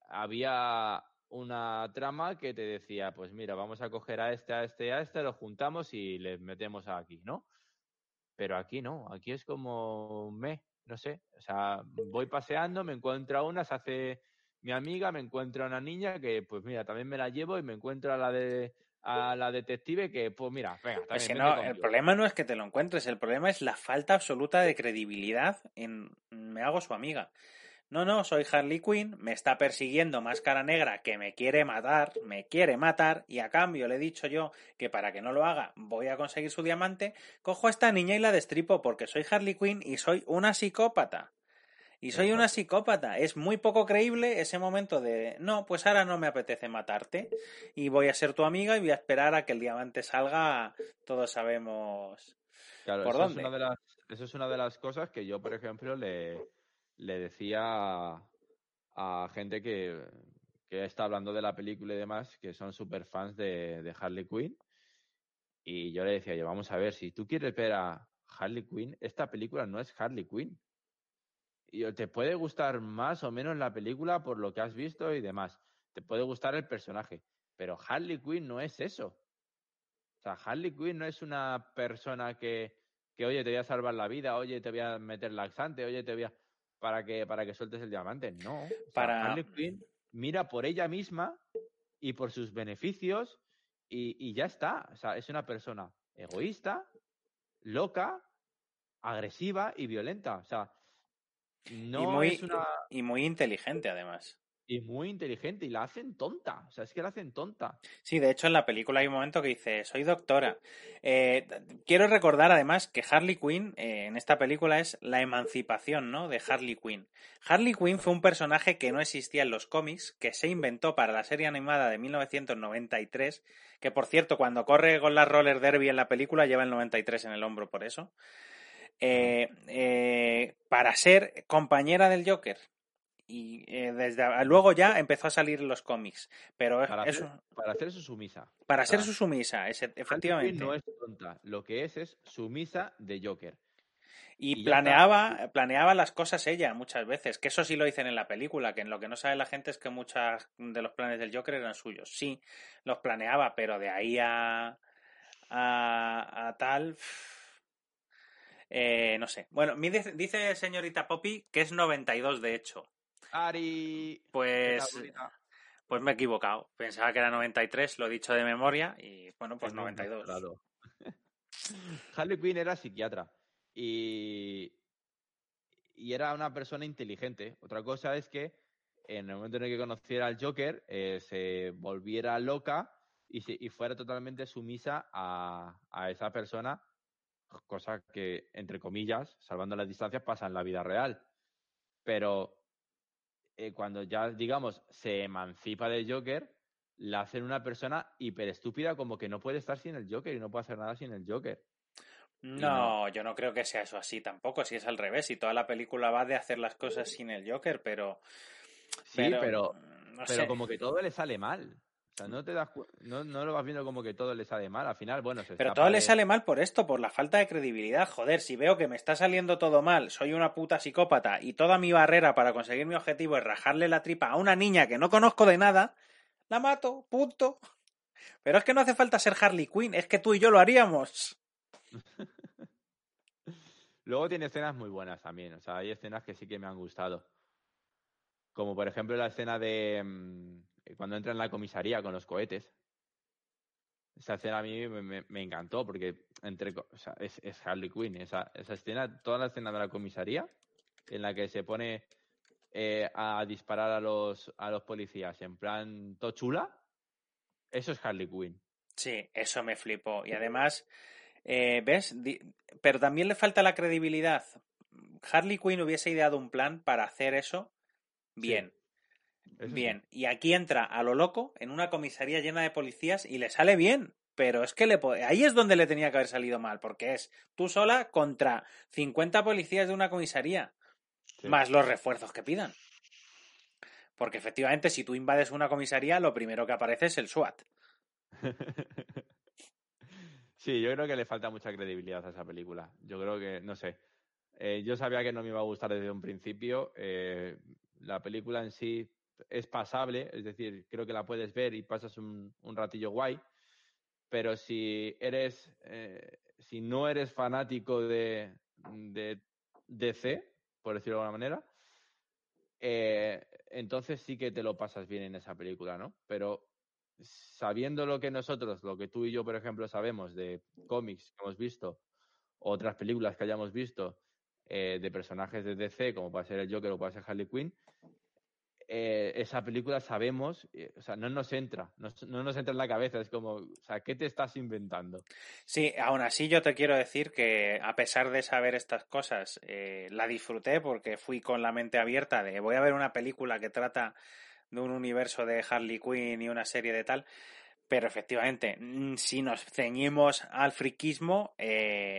había una trama que te decía, pues mira, vamos a coger a este, a este, a este, lo juntamos y les metemos aquí, ¿no? Pero aquí no, aquí es como me, no sé, o sea, voy paseando, me encuentro a una, se hace mi amiga, me encuentro a una niña que, pues mira, también me la llevo y me encuentro a la de a la detective que, pues mira, venga,
no, el problema no es que te lo encuentres, el problema es la falta absoluta de credibilidad en me hago su amiga. No, no, soy Harley Quinn, me está persiguiendo Máscara Negra que me quiere matar, me quiere matar, y a cambio le he dicho yo que para que no lo haga voy a conseguir su diamante, cojo a esta niña y la destripo porque soy Harley Quinn y soy una psicópata. Y soy una psicópata. Es muy poco creíble ese momento de, no, pues ahora no me apetece matarte y voy a ser tu amiga y voy a esperar a que el diamante salga. Todos sabemos
claro, por eso dónde. Es una de las, eso es una de las cosas que yo, por ejemplo, le, le decía a, a gente que, que, está hablando de la película y demás, que son super fans de, Harley Quinn. Y yo le decía, yo, vamos a ver, si tú quieres ver a Harley Quinn, esta película no es Harley Quinn. Y te puede gustar más o menos la película por lo que has visto y demás. Te puede gustar el personaje. Pero Harley Quinn no es eso. O sea, Harley Quinn no es una persona que, que, oye, te voy a salvar la vida, oye, te voy a meter laxante, oye, te voy a para que, para que sueltes el diamante. No. O sea,
para...
Harley Quinn mira por ella misma y por sus beneficios y, y, ya está. O sea, es una persona egoísta, loca, agresiva y violenta. O sea, no
y muy,
es una...
Y muy inteligente, además
y muy inteligente y la hacen tonta. O sea, es que la hacen tonta.
Sí, de hecho en la película hay un momento que dice, soy doctora. Eh, quiero recordar además que Harley Quinn eh, en esta película es la emancipación, ¿no? De Harley Quinn. Harley Quinn fue un personaje que no existía en los cómics, que se inventó para la serie animada de 1993, que por cierto, cuando corre con la roller derby en la película lleva el 93 en el hombro por eso. Eh, para ser compañera del Joker y eh, desde luego ya empezó a salir los cómics. Pero
para, hacer, para su sumisa.
Para ser su sumisa, es, efectivamente.
No es tonta. Lo que es es sumisa de Joker.
Y, planeaba, planeaba las cosas ella muchas veces, que eso sí lo dicen en la película, que en lo que no sabe la gente es que muchos de los planes del Joker eran suyos. Sí, los planeaba, pero de ahí a, a, a tal... eh, no sé. Bueno, dice señorita Poppy que es 92 de hecho.
Ari.
Pues, pues me he equivocado. Pensaba que era 93, lo he dicho de memoria y bueno, pues
Es muy
92.
Claro. Harley Quinn era psiquiatra y, y era una persona inteligente. Otra cosa es que en el momento en el que conociera al Joker eh, se volviera loca y, se- y fuera totalmente sumisa a, a esa persona, cosa que, entre comillas, salvando las distancias, pasa en la vida real. Pero eh, cuando ya, digamos, se emancipa del Joker, la hacen una persona hiper estúpida como que no puede estar sin el Joker y no puede hacer nada sin el Joker.
No, yo no creo que sea eso así tampoco, si es al revés, y toda la película va de hacer las cosas sin el Joker, pero...
Sí, pero,
no
pero
sé.
como que todo le sale mal. Sea, no te das no, no lo vas viendo como que todo le sale mal. Al final, bueno, se
Pero todo le sale mal por esto, por la falta de credibilidad. Joder, si veo que me está saliendo todo mal, soy una puta psicópata y toda mi barrera para conseguir mi objetivo es rajarle la tripa a una niña que no conozco de nada, la mato, punto. Pero es que no hace falta ser Harley Quinn, es que tú y yo lo haríamos.
Luego tiene escenas muy buenas también. O sea, hay escenas que sí que me han gustado. Como por ejemplo la escena de mm, cuando entra en la comisaría con los cohetes. Esa escena a mí me, me- me encantó porque entre, o sea, es, es Harley Quinn. Esa, esa escena, toda la escena de la comisaría en la que se pone eh, a disparar a los, a los policías en plan tochula, eso es Harley Quinn.
Sí, eso me flipó. Y además, eh, ¿ves? Di- Pero también le falta la credibilidad. Harley Quinn hubiese ideado un plan para hacer eso bien.
Eso sí.
Bien, y aquí entra a lo loco en una comisaría llena de policías y le sale bien. Pero es que le ahí es donde le tenía que haber salido mal, porque es tú sola contra 50 policías de una comisaría,
Sí.
más los refuerzos que pidan. Porque efectivamente, si tú invades una comisaría, lo primero que aparece es el SWAT.
Sí, yo creo que le falta mucha credibilidad a esa película. Yo creo que, no sé. Eh, yo sabía que no me iba a gustar desde un principio. Eh, la película en sí es pasable, es decir, creo que la puedes ver y pasas un, un ratillo guay. Pero si eres, eh, si no eres fanático de, de DC, por decirlo de alguna manera, eh, entonces sí que te lo pasas bien en esa película, ¿no? Pero sabiendo lo que nosotros, lo que tú y yo, por ejemplo, sabemos de cómics que hemos visto, otras películas que hayamos visto eh, de personajes de DC, como puede ser el Joker o puede ser Harley Quinn, eh, esa película sabemos, eh, o sea, no nos entra, no, no nos entra en la cabeza, es como, o sea, ¿qué te estás inventando?
Sí, aún así yo te quiero decir que a pesar de saber estas cosas, eh, la disfruté porque fui con la mente abierta de voy a ver una película que trata de un universo de Harley Quinn y una serie de tal. Pero efectivamente, mm, si nos ceñimos al friquismo,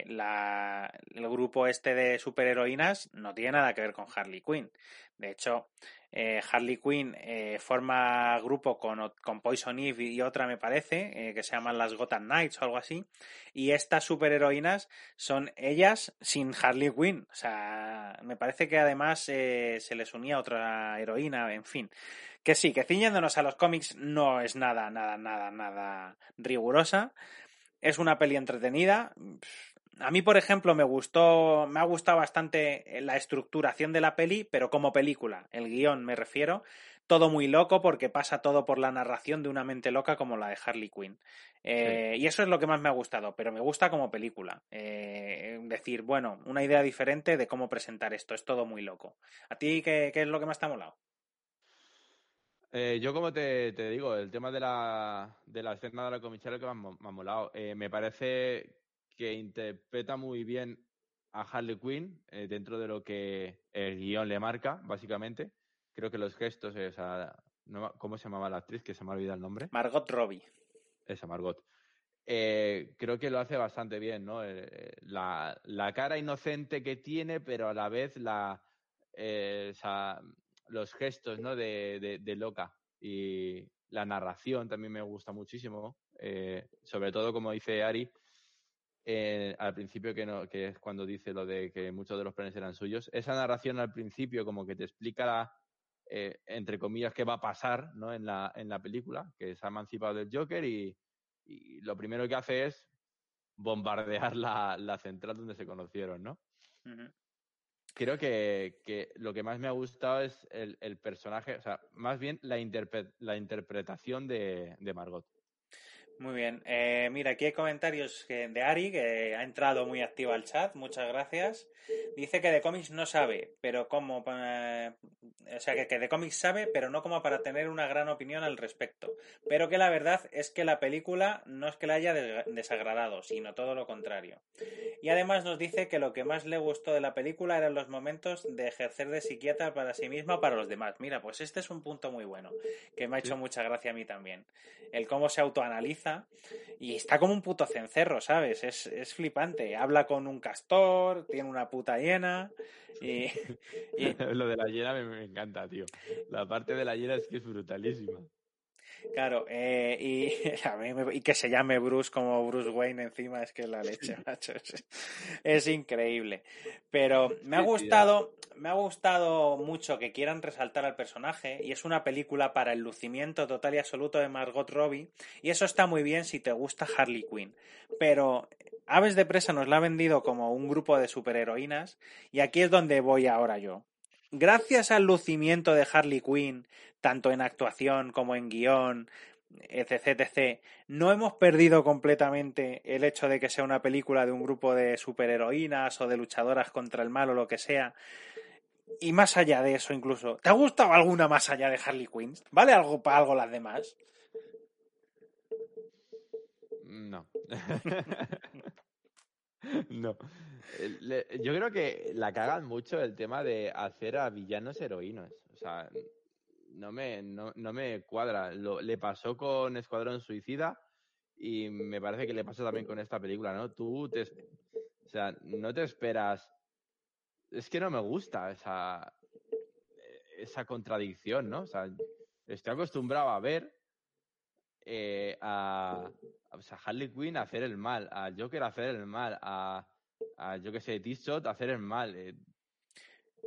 la- el grupo este de superheroínas no tiene nada que ver con Harley Quinn. De hecho, eh, Harley Quinn eh, forma grupo con, con Poison Ivy y otra, me parece, eh, que se llaman las Gotham Knights o algo así. Y estas superheroínas son ellas sin Harley Quinn. O sea, me parece que además se les unía otra heroína, en fin. Que sí, que ciñéndonos a los cómics no es nada, nada, nada, nada rigurosa. Es una peli entretenida. A mí, por ejemplo, me gustó, me ha gustado bastante la estructuración de la peli, pero como película, el guion me refiero, todo muy loco porque pasa todo por la narración de una mente loca como la de Harley Quinn. Eh, Y eso es lo que más me ha gustado, pero me gusta como película. Eh, decir, bueno, una idea diferente de cómo presentar esto, es todo muy loco. ¿A ti qué, qué es lo que más te ha molado?
Eh, yo, como te, te digo, el tema de la, de la escena de la comisaría que me ha, me ha molado. Eh, me parece que interpreta muy bien a Harley Quinn eh, dentro de lo que el guion le marca, básicamente. Creo que los gestos, eh, o sea, no me- ¿cómo se llamaba la actriz? Que se me ha olvidado el nombre.
Margot Robbie.
Esa, Margot. Eh, creo que lo hace bastante bien, ¿no? Eh, la, la cara inocente que tiene, pero a la vez la, o sea, los gestos, ¿no? De, de- de loca. Y la narración también me gusta muchísimo. sobre todo, como dice Ari, eh, al principio que, no, que es cuando dice lo de que muchos de los planes eran suyos, esa narración al principio como que te explica, eh, entre comillas, qué va a pasar ¿no? en, la, en la película, que se ha emancipado del Joker y, lo primero que hace es bombardear la, la central donde se conocieron, ¿no? Creo que, que, lo que más me ha gustado es el, el personaje, o sea, más bien la, la interpretación de, de Margot.
Muy bien. Eh, mira, aquí hay comentarios de Ari, que ha entrado muy activo al chat. Muchas gracias. Dice que de cómics no sabe, pero como. Eh, o sea, que, que de cómics sabe, pero no como para tener una gran opinión al respecto. Pero que la verdad es que la película no es que la haya desagradado, sino todo lo contrario. Y además nos dice que lo que más le gustó de la película eran los momentos de ejercer de psiquiatra para sí misma para los demás. Mira, pues este es un punto muy bueno, que me ha hecho mucha gracia a mí también. El cómo se autoanaliza y está como un puto cencerro, ¿sabes? Es, es flipante. Habla con un castor, tiene una puta hiena y...
Lo de la hiena me, encanta, tío. La parte de la hiena es que es brutalísima.
Claro, eh, y, y que se llame Bruce como Bruce Wayne encima es que la leche, macho. Es, increíble. Pero me ha gustado, me ha gustado mucho que quieran resaltar al personaje y es una película para el lucimiento total y absoluto de Margot Robbie y eso está muy bien si te gusta Harley Quinn. Pero Aves de Presa nos la ha vendido como un grupo de superheroínas y aquí es donde voy ahora yo gracias al lucimiento de Harley Quinn, tanto en actuación como en guion, etc, etc, no hemos perdido completamente el hecho de que sea una película de un grupo de superheroínas o de luchadoras contra el mal o lo que sea. Y más allá de eso, incluso, ¿te ha gustado alguna más allá de Harley Quinn? ¿Vale algo para algo las demás?
No. no. yo creo que la cagan mucho el tema de hacer a villanos heroínos. O sea, no me, no, me cuadra. Lo, le pasó con Escuadrón Suicida y me parece que le pasó también con esta película, ¿no? Tú te, o sea, no te esperas. Es que no me gusta esa, esa contradicción, ¿no? O sea, estoy acostumbrado a ver eh, a, a Harley Quinn hacer el mal, a Joker hacer el mal, a, a yo que sé, T-Shot hacer el mal. Eh,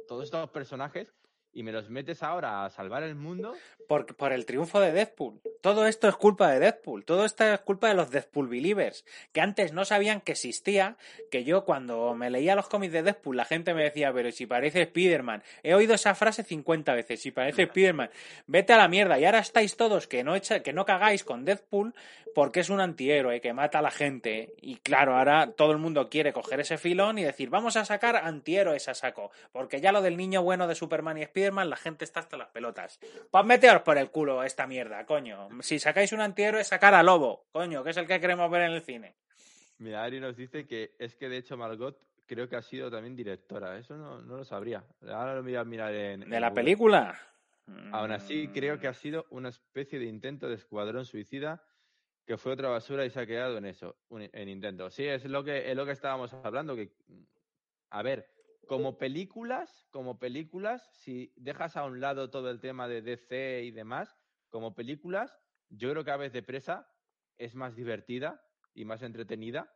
todos estos personajes y me los metes ahora a salvar el mundo.
Por, por el triunfo de Deadpool. Todo esto es culpa de Deadpool. Todo esto es culpa de los Deadpool Believers. Que antes no sabían que existía. Que yo cuando me leía los cómics de Deadpool, la gente me decía, pero si parece Spider-Man. He oído esa frase 50 veces. Si parece Spider-Man. Vete a la mierda. Y ahora estáis todos que no, echa, que no cagáis con Deadpool porque es un antihéroe que mata a la gente. Y claro, ahora todo el mundo quiere coger ese filón y decir, vamos a sacar antihéroes a saco. Porque ya lo del niño bueno de Superman y Spider la gente está hasta las pelotas. Pues por el culo esta mierda, coño. Si sacáis un antihéroe, sacar a Lobo, coño, que es el que queremos ver en el cine.
Mira, Ari nos dice que es que de hecho Margot creo que ha sido también directora. Eso no, lo sabría. Ahora lo voy a mirar en.
¿De la película?
Aún así, creo que ha sido una especie de intento de escuadrón suicida que fue otra basura y se ha quedado en eso, en intento. Sí, es lo que, es lo que estábamos hablando. Que, a ver, como películas, como películas, si dejas a un lado todo el tema de DC y demás, como películas, yo creo que Aves de Presa es más divertida y más entretenida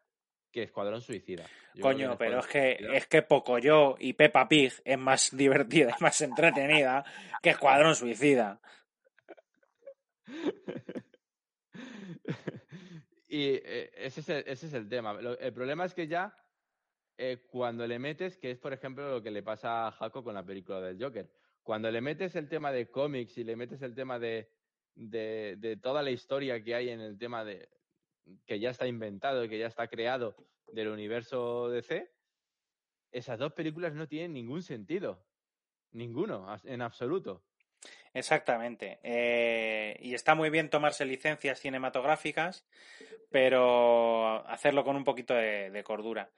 que Escuadrón Suicida.
Coño, pero es que, es que Pocoyo y Peppa Pig es más divertida y más entretenida que Escuadrón Suicida.
y eh, ese, es el, ese es el tema. el problema es que ya eh, cuando le metes, que es por ejemplo lo que le pasa a Jaco con la película del Joker, cuando le metes el tema de cómics y le metes el tema de, de, toda la historia que hay en el tema de que ya está inventado y que ya está creado del universo DC, esas dos películas no tienen ningún sentido. Ninguno, en absoluto.
Exactamente. Eh, y está muy bien tomarse licencias cinematográficas, pero hacerlo con un poquito de cordura.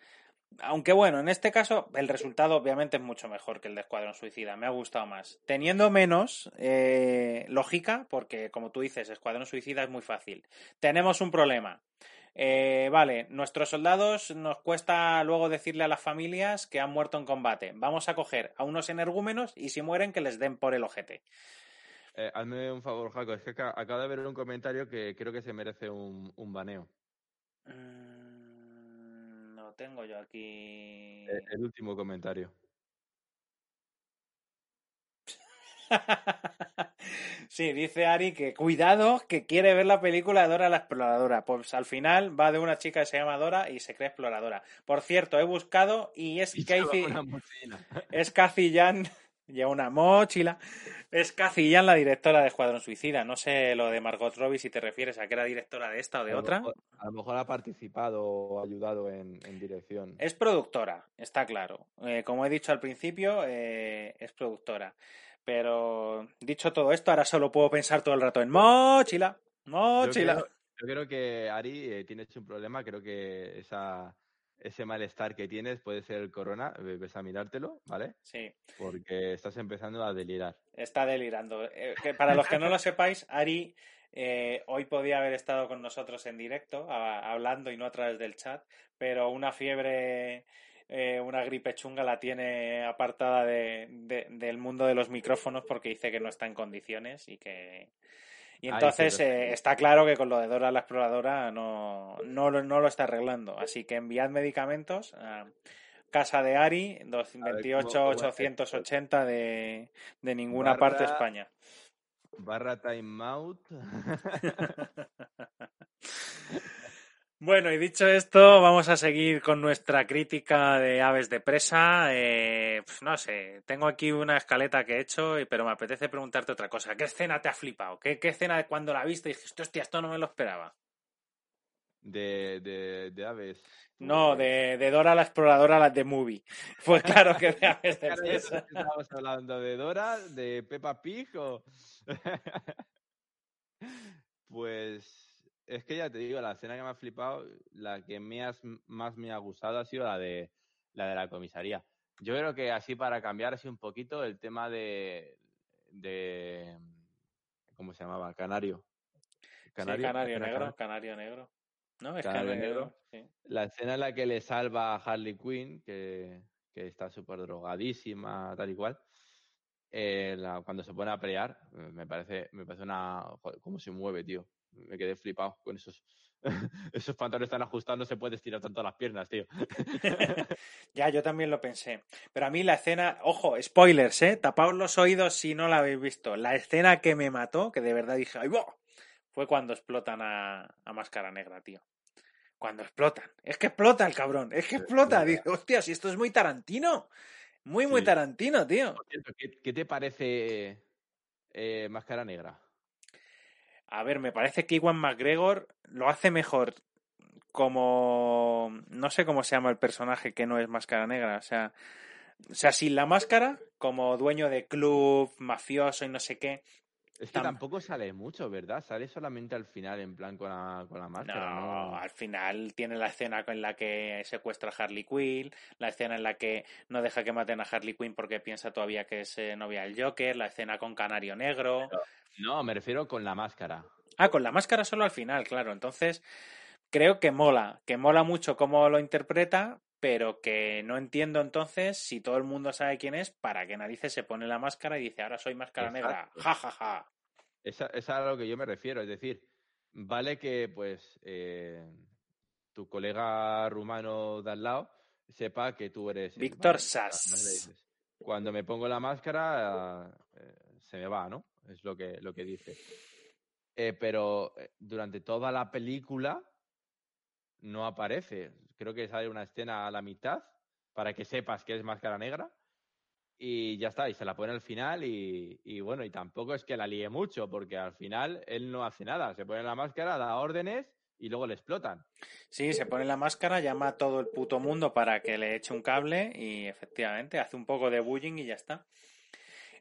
Aunque bueno, en este caso el resultado obviamente es mucho mejor que el de Escuadrón Suicida, me ha gustado más. Teniendo menos eh, lógica, porque como tú dices, Escuadrón Suicida es muy fácil. Tenemos un problema. Eh, vale, nuestros soldados nos cuesta luego decirle a las familias que han muerto en combate. Vamos a coger a unos energúmenos y si mueren que les den por el ojete.
Eh, hazme un favor, Jaco, es que acabo de ver un comentario que creo que se merece un, baneo. Mm,
Tengo yo aquí.
Eh, El último comentario.
sí, dice Ari que cuidado, que quiere ver la película de Dora la exploradora. Pues al final va de una chica que se llama Dora y se cree exploradora. Por cierto, he buscado y es
Y
Kathy, es lleva una mochila. Es Yan la directora de Escuadrón Suicida. No sé lo de Margot Robbie si te refieres a que era directora de esta o de
A
otra.
mejor- A lo mejor ha participado o ayudado en, en dirección.
Es productora, está claro. Eh, como he dicho al principio, eh, es productora. Pero dicho todo esto, ahora solo puedo pensar todo el rato en mochila,
Yo
mochila.
creo, yo creo que Ari eh, tienes un problema. Creo que esa, ese malestar que tienes puede ser el corona. eh, Ves a mirártelo, ¿vale?
Sí,
Porque estás empezando a delirar.
está delirando. Eh, que para los que no lo sepáis, Ari eh, hoy podía haber estado con nosotros en directo, a- hablando y no a través del chat, pero una fiebre, eh, una gripe chunga la tiene apartada de- de- del mundo de los micrófonos porque dice que no está en condiciones y que... Y entonces eh, está claro que con lo de Dora la exploradora no, no, lo- no lo está arreglando. Así que enviad medicamentos a Casa de Ari,
cómo-
228
cómo-
880 de, de ninguna
Barra-
parte de España.
Barra timeout.
Bueno, y dicho esto, vamos a seguir con nuestra crítica de aves de presa. Eh, pues no sé, tengo aquí una escaleta que he hecho, y- pero me apetece preguntarte otra cosa. ¿Qué escena te ha flipado? ¿Qué, qué escena cuando la viste dijiste, hostia, esto no me lo esperaba?
de, de, de aves.
No, de, de Dora la exploradora, la de Movie. Pues claro que de aves de presa.
Estábamos hablando de Dora, de Peppa Pig o... pues es que ya te digo, la escena que me ha flipado, la que me has- más me ha gustado ha sido la de la de la comisaría. Yo creo que así para cambiar así un poquito el tema de de ¿cómo se llamaba? Canario.
Sí, canario
¿Era
negro,
Canario?
canario negro. ¿No? Es
Canario
canario
negro.
sí.
La escena en la que le salva a Harley Quinn, que, que está súper drogadísima, tal y cual, eh, la- cuando se pone a pelear, me parece, me parece una... Joder, cómo se mueve, tío. Me quedé flipado con esos... esos pantalones están ajustados, no se puede estirar tanto las piernas, tío.
Ya, yo también lo pensé. Pero a mí la escena, ojo, spoilers, ¿eh? Tapaos los oídos si no la habéis visto. La escena que me mató, que de verdad dije, ¡ay, va! Fue cuando explotan a, a Máscara Negra, tío. Cuando explotan. Es que explota el cabrón, es que explota. Dice, hostia, si esto es muy Tarantino. Muy, muy. Tarantino, tío.
¿qué, qué te parece eh, Máscara Negra?
A ver, me parece que Iwan McGregor lo hace mejor como... No sé cómo se llama el personaje que no es Máscara Negra. O sea, o sea, sin la máscara, como dueño de club, mafioso y no sé qué.
Es que
Tam-
tampoco sale mucho, ¿verdad? Sale solamente al final, en plan, con la, con la máscara,
No,
¿no?
al final tiene la escena en la que secuestra a Harley Quinn, la escena en la que no deja que maten a Harley Quinn porque piensa todavía que es eh, novia del Joker, la escena con Canario Negro.
No, me refiero con la máscara.
Ah, con la máscara solo al final, claro. Entonces, creo que mola, que mola mucho cómo lo interpreta, pero que no entiendo entonces si todo el mundo sabe quién es, para qué narices se pone la máscara y dice, ahora soy máscara negra. Ja, ja, ja.
Esa, esa es a lo que yo me refiero. Es decir, vale que pues eh, tu colega rumano de al lado sepa que tú eres...
Víctor
vale,
Sass.
no. Cuando me pongo la máscara eh, se me va, ¿no? Es lo que, lo que dice. Eh, pero eh, durante toda la película no aparece. Creo que sale una escena a la mitad para que sepas que es máscara negra y ya está, y se la pone al final y, bueno, y tampoco es que la líe mucho, porque al final él no hace nada, se pone la máscara, da órdenes y luego le explotan.
Sí, se pone la máscara, llama a todo el puto mundo para que le eche un cable y efectivamente hace un poco de bullying y ya está.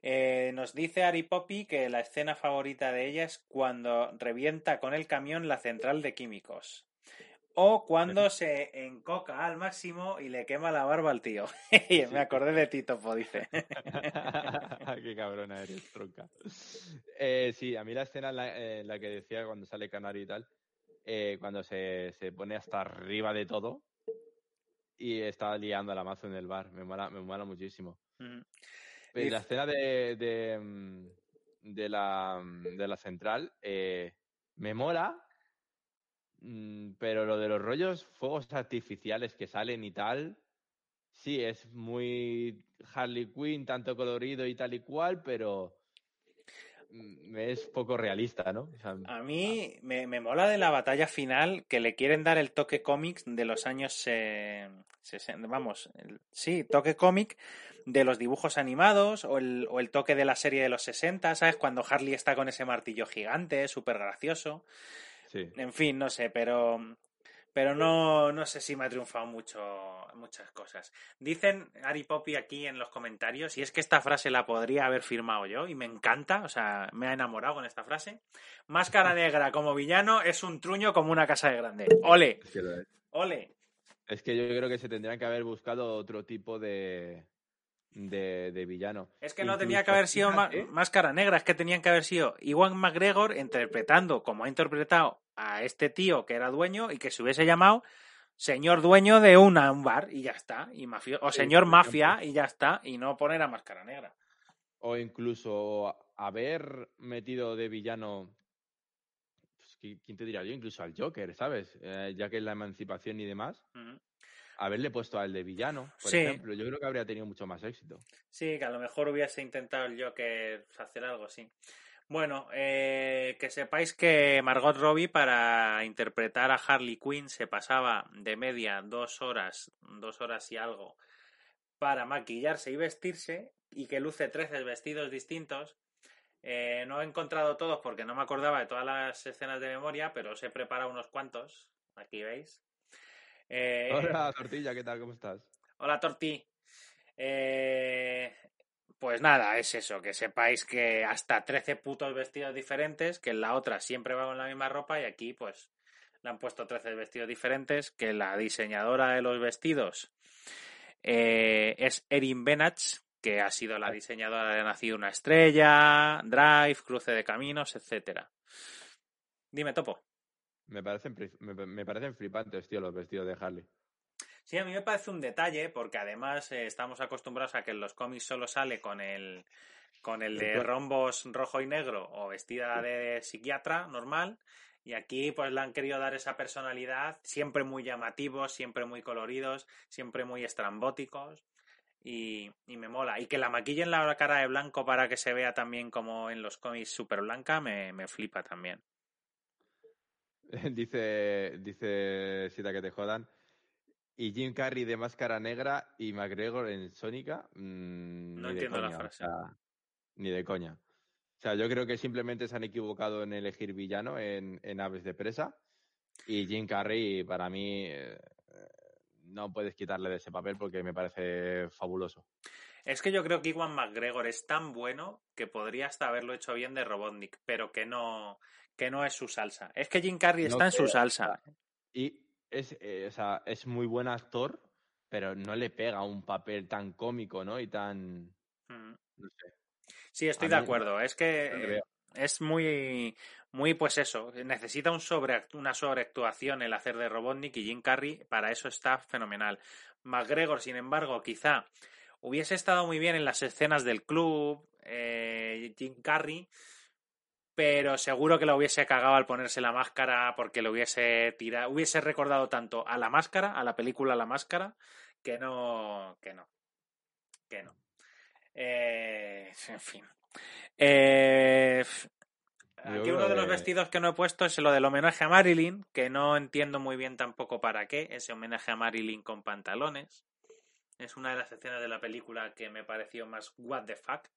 Eh, nos dice Ari Poppy que la escena favorita de ella es cuando revienta con el camión la central de químicos. O cuando se encoca al máximo y le quema la barba al tío. Me acordé de ti, Topo, dice.
Qué cabrona eres, tronca. Eh, sí, a mí la escena en la, eh, la que decía cuando sale Canario y tal, eh, cuando se, se pone hasta arriba de todo y está liando a la mazo en el bar, me mola, me mola muchísimo.
Mm. Y-
la escena de, de, mm, de la, mm, de la central eh, me mola, pero lo de los rollos, fuegos artificiales que salen y tal, sí, es muy Harley Quinn, tanto colorido y tal y cual, pero mm, es poco realista, ¿no?
a mí me, mola de la batalla final que le quieren dar el toque cómics de los años 60, vamos, sí, toque cómic de los dibujos animados o el, o el, toque de la serie de los 60, ¿sabes? Cuando Harley está con ese martillo gigante, súper gracioso. Sí. En fin, no sé, pero pero no, no sé si me ha triunfado mucho muchas cosas. Dicen Ari Poppy aquí en los comentarios, y es que esta frase la podría haber firmado yo, y me encanta, o sea, me ha enamorado con esta frase. Máscara negra como villano es un truño como una casa de grande. ¡Ole!
Es que
¡Ole!
Es que yo creo que se tendrían que haber buscado otro tipo de, de, villano.
Es que no tenía que haber sido Máscara Negra, es que tenían que haber sido Iwan McGregor interpretando como ha interpretado a este tío que era dueño y que se hubiese llamado señor dueño de una, un bar y ya está, y mafio, o señor mafia y ya está, y no poner a Máscara Negra.
O incluso haber metido de villano pues, ¿quién te diría yo? Incluso al Joker, ¿sabes? Eh, ya que es la emancipación y demás haberle puesto al de villano, por ejemplo, yo creo que habría tenido mucho más éxito.
Sí, que a lo mejor hubiese intentado el Joker hacer algo así. Bueno, eh, que sepáis que Margot Robbie para interpretar a Harley Quinn se pasaba de media dos horas, dos horas y algo, para maquillarse y vestirse y que luce 13 vestidos distintos. Eh, no he encontrado todos porque no me acordaba de todas las escenas de memoria, pero os he preparado unos cuantos. Aquí veis.
Eh, hola, Tortilla, ¿qué tal? ¿Cómo estás?
Hola, Torti. Eh, pues nada, es eso, que sepáis que hasta 13 putos vestidos diferentes, que en la otra siempre va con la misma ropa y aquí pues le han puesto 13 vestidos diferentes, que la diseñadora de los vestidos eh, es Erin Benach, que ha sido la diseñadora de Nacido una estrella, Drive, Cruce de Caminos, etcétera. Dime, Topo.
Me parecen, me, parecen flipantes, tío, los vestidos de Harley.
Sí, a mí me parece un detalle, porque además eh, estamos acostumbrados a que en los cómics solo sale con el, con el de rombos rojo y negro o vestida de psiquiatra normal. Y aquí pues le han querido dar esa personalidad, siempre muy llamativos, siempre muy coloridos, siempre muy estrambóticos. Y, y, me mola. Y que la maquillen la cara de blanco para que se vea también como en los cómics super blanca, me, me flipa también.
dice, dice Sita que te jodan. Y Jim Carrey de máscara negra y McGregor en Sónica.
Mm, no entiendo la frase.
ni de coña. O sea, yo creo que simplemente se han equivocado en elegir villano en, Aves de Presa. Y Jim Carrey, para mí, eh, no puedes quitarle de ese papel porque me parece fabuloso.
Es que yo creo que Iwan McGregor es tan bueno que podría hasta haberlo hecho bien de Robotnik, pero que no, que no es su salsa. Es que Jim Carrey está en su salsa.
Y es, eh, o sea, es muy buen actor, pero no le pega un papel tan cómico, ¿no? Y tan... Mm. No sé.
Sí, estoy de acuerdo. Es que es muy, muy, pues eso. Necesita un sobre, una sobreactuación el hacer de Robotnik y Jim Carrey. Para eso está fenomenal. McGregor, sin embargo, quizá hubiese estado muy bien en las escenas del club. Eh, Jim Carrey pero seguro que lo hubiese cagado al ponerse la máscara porque lo hubiese tirado, hubiese recordado tanto a la máscara, a la película La Máscara, que no, que no, que no. Eh, en fin. Eh, aquí uno de los vestidos que no he puesto es lo del homenaje a Marilyn, que no entiendo muy bien tampoco para qué, ese homenaje a Marilyn con pantalones. Es una de las escenas de la película que me pareció más what the fuck.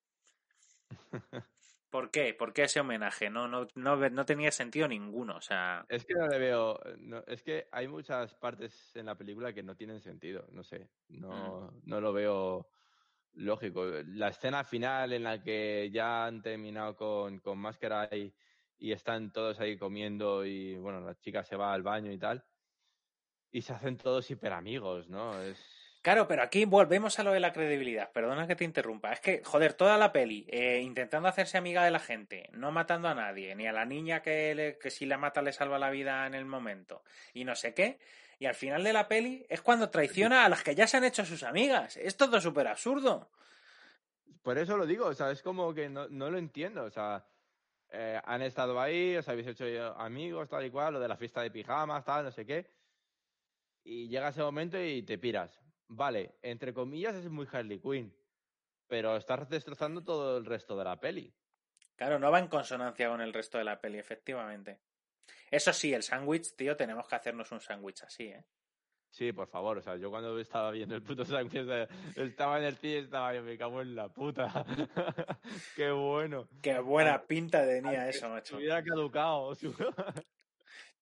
¿Por qué? ¿Por qué ese homenaje? No, no, no, no tenía sentido ninguno. O sea.
Es que no le veo. es que hay muchas partes en la película que no tienen sentido. No sé. No, mm. no lo veo lógico. La escena final en la que ya han terminado con, con máscara y, y están todos ahí comiendo y bueno, la chica se va al baño y tal. Y se hacen todos hiper amigos, ¿no? Es
Claro, pero aquí volvemos a lo de la credibilidad. Perdona que te interrumpa. Es que, joder, toda la peli, eh, intentando hacerse amiga de la gente, no matando a nadie, ni a la niña que, que si la mata le salva la vida en el momento, y no sé qué. Y al final de la peli es cuando traiciona a las que ya se han hecho sus amigas. Es todo súper absurdo.
Por eso lo digo, o sea, es como que no, no lo entiendo. O sea, eh, han estado ahí, os habéis hecho amigos, tal y cual, lo de la fiesta de pijamas, tal, no sé qué. Y llega ese momento y te piras. Vale, entre comillas es muy Harley Quinn, pero estás destrozando todo el resto de la peli.
Claro, no va en consonancia con el resto de la peli, efectivamente. Eso sí, el sándwich, tío, tenemos que hacernos un sándwich así, ¿eh?
Sí, por favor, o sea, yo cuando estaba viendo el puto sándwich, estaba en el cine y estaba yo, me cago en la puta. Qué bueno.
Qué buena pinta tenía eso, macho.
Se hubiera caducado.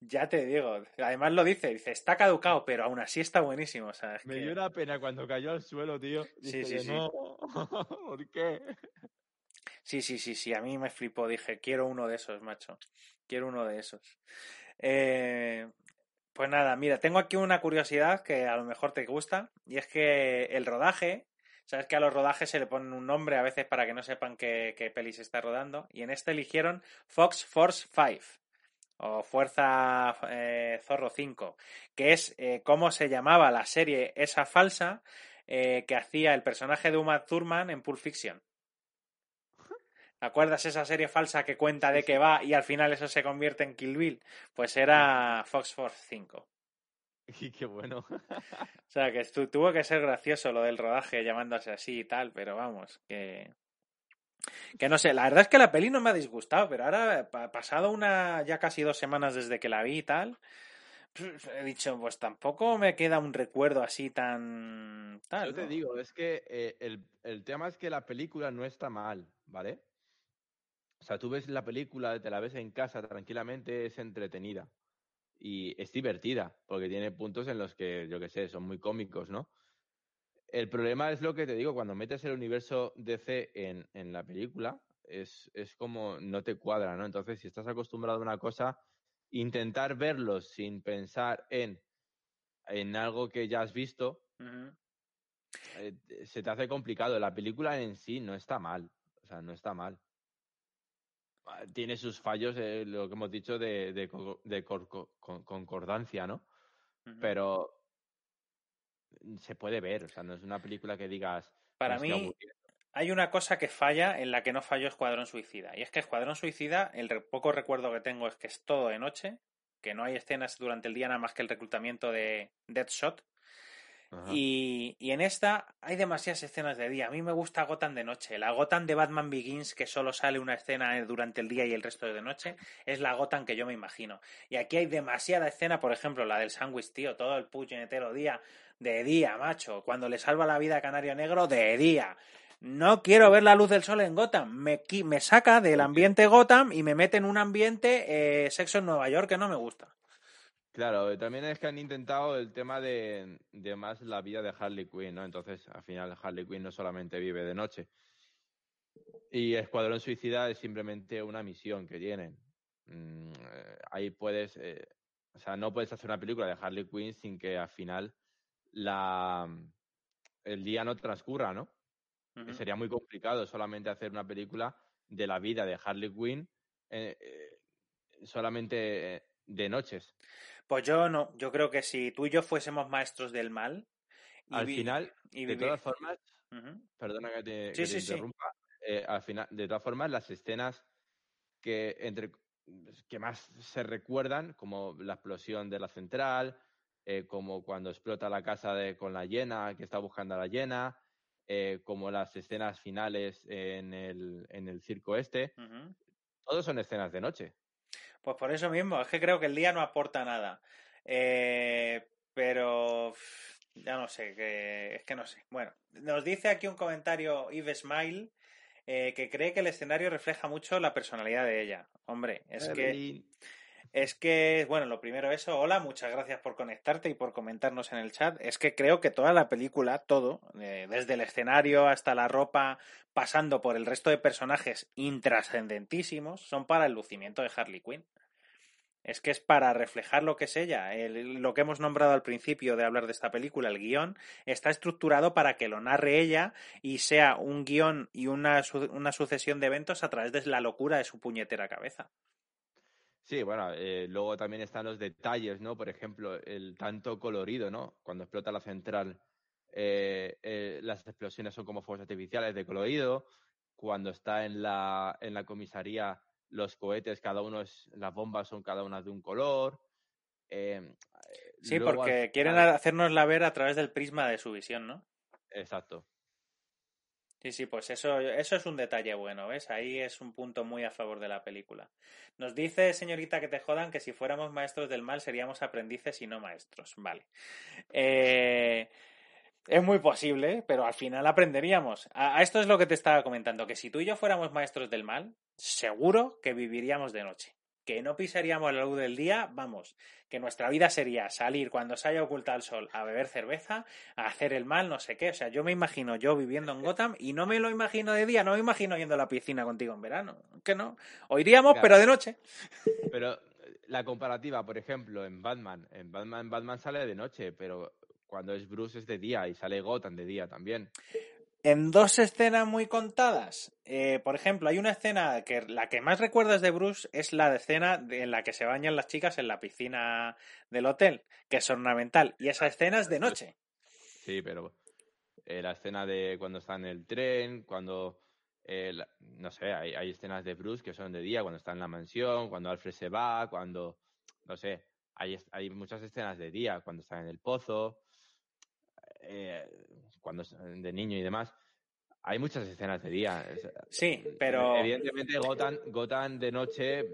Ya te digo, además lo dice, dice, está caducado, pero aún así está buenísimo. O sea,
me dio una pena cuando cayó al suelo, tío.
sí, sí, sí.
¿Por qué?
Sí, sí, sí, sí, a mí me flipó, dije, quiero uno de esos, macho. Quiero uno de esos. Eh, pues nada, mira, tengo aquí una curiosidad que a lo mejor te gusta, y es que el rodaje, sabes que a los rodajes se le ponen un nombre a veces para que no sepan qué, qué peli se está rodando, y en este eligieron Fox Force 5 o Fuerza eh, Zorro 5, que es eh, cómo se llamaba la serie esa falsa eh, que hacía el personaje de Uma Thurman en Pulp Fiction. ¿Te acuerdas esa serie falsa que cuenta de qué va y al final eso se convierte en Kill Bill? Pues era Fox Force 5.
Y qué bueno.
o sea, que tuvo que ser gracioso lo del rodaje llamándose así y tal, pero vamos, que... Que no sé, la verdad es que la peli no me ha disgustado, pero ahora, pasado una, ya casi dos semanas desde que la vi y tal, pues, he dicho, pues tampoco me queda un recuerdo así tan... Tal,
Yo te digo, es que eh, el, el tema es que la película no está mal, ¿vale? O sea, tú ves la película, te la ves en casa tranquilamente, es entretenida. Y es divertida, porque tiene puntos en los que, yo qué sé, son muy cómicos, ¿no? El problema es lo que te digo, cuando metes el universo DC en, en la película, es, es como no te cuadra, ¿no? Entonces, si estás acostumbrado a una cosa, intentar verlo sin pensar en, en algo que ya has visto, eh, se te hace complicado. La película en sí no está mal, o sea, no está mal. Ah, tiene sus fallos, eh, lo que hemos dicho, de, de, de concordancia, ¿no? Pero se puede ver, o sea, no es una película que digas.
Para mí, hay una cosa que falla en la que no falló Escuadrón Suicida. Y es que Escuadrón Suicida, el poco recuerdo que tengo es que es todo de noche, que no hay escenas durante el día nada más que el reclutamiento de Deadshot. Y, y, en esta hay demasiadas escenas de día. A mí me gusta Gotham de noche. La Gotham de Batman Begins, que solo sale una escena durante el día y el resto de noche, es la Gotham que yo me imagino. Y aquí hay demasiada escena, por ejemplo, la del sándwich, tío, todo el puñetero día, de día, macho. Cuando le salva la vida a Canario Negro, de día. No quiero ver la luz del sol en Gotham. Me, me saca del ambiente Gotham y me mete en un ambiente eh, sexo en Nueva York que no me gusta.
Claro, también es que han intentado el tema de, de, más la vida de Harley Quinn, ¿no? Entonces, al final, Harley Quinn no solamente vive de noche. Y Escuadrón Suicida es simplemente una misión que tienen. Mm, eh, ahí puedes, eh, o sea, no puedes hacer una película de Harley Quinn sin que al final la, el día no transcurra, ¿no? sería muy complicado solamente hacer una película de la vida de Harley Quinn eh, solamente de noches.
Pues yo no, yo creo que si tú y yo fuésemos maestros del mal.
al final, de todas formas, perdona que te, interrumpa, eh, al final, de todas formas, las escenas que entre que más se recuerdan, como la explosión de la central, eh, como cuando explota la casa de, con la llena, que está buscando a la llena, eh, como las escenas finales en el, en el circo este, todos son escenas de noche.
Pues por eso mismo, es que creo que el día no aporta nada. Eh, pero ya no sé, que, es que no sé. Bueno, nos dice aquí un comentario Eve Smile eh, que cree que el escenario refleja mucho la personalidad de ella. Hombre, es que es que, bueno, lo primero eso, hola, muchas gracias por conectarte y por comentarnos en el chat. Es que creo que toda la película, todo, eh, desde el escenario hasta la ropa, pasando por el resto de personajes intrascendentísimos, son para el lucimiento de Harley Quinn. Es que es para reflejar lo que es ella. lo que hemos nombrado al principio de hablar de esta película, el guion, está estructurado para que lo narre ella y sea un guion y una, una sucesión de eventos a través de la locura de su puñetera cabeza.
Sí, bueno, eh, luego también están los detalles, ¿no? Por ejemplo, el tanto colorido, ¿no? Cuando explota la central, eh, eh, las explosiones son como fuegos artificiales de colorido. Cuando está en la, en la comisaría, los cohetes, cada uno es, las bombas son cada una de un color.
Sí,
luego
porque
al
quieren hacernosla ver a través del prisma de su visión, ¿no?
Exacto.
Sí, sí, pues eso, eso es un detalle bueno, ¿ves? Ahí es un punto muy a favor de la película. Nos dice, señorita, que te jodan que si fuéramos maestros del mal seríamos aprendices y no maestros. Vale. Eh, es muy posible, pero al final aprenderíamos. A, a esto es lo que te estaba comentando, que si tú y yo fuéramos maestros del mal, seguro que viviríamos de noche. Que no pisaríamos la luz del día, vamos, que nuestra vida sería salir cuando se haya ocultado el sol a beber cerveza, a hacer el mal, no sé qué. O sea, yo me imagino yo viviendo en Gotham y no me lo imagino de día, no me imagino yendo a la piscina contigo en verano. Que no. O iríamos,
Claro.
pero de noche.
Pero eh, la comparativa, por ejemplo, en Batman, en Batman, Batman sale de noche, pero cuando es Bruce es de día y sale Gotham de día también.
En dos escenas muy contadas. Eh, por ejemplo, hay una escena que la que más recuerdas de Bruce es la escena en la que se bañan las chicas en la piscina del hotel, que es ornamental. Y esa escena es de noche.
Sí, pero eh, la escena de cuando está en el tren, cuando, eh, no sé, hay, escenas de Bruce que son de día, cuando está en la mansión, cuando Alfred se va, cuando, no sé, hay, hay muchas escenas de día, cuando está en el pozo, cuando es de niño y demás. Hay muchas escenas de día.
Sí, pero.
Evidentemente, Gotham, Gotham de noche,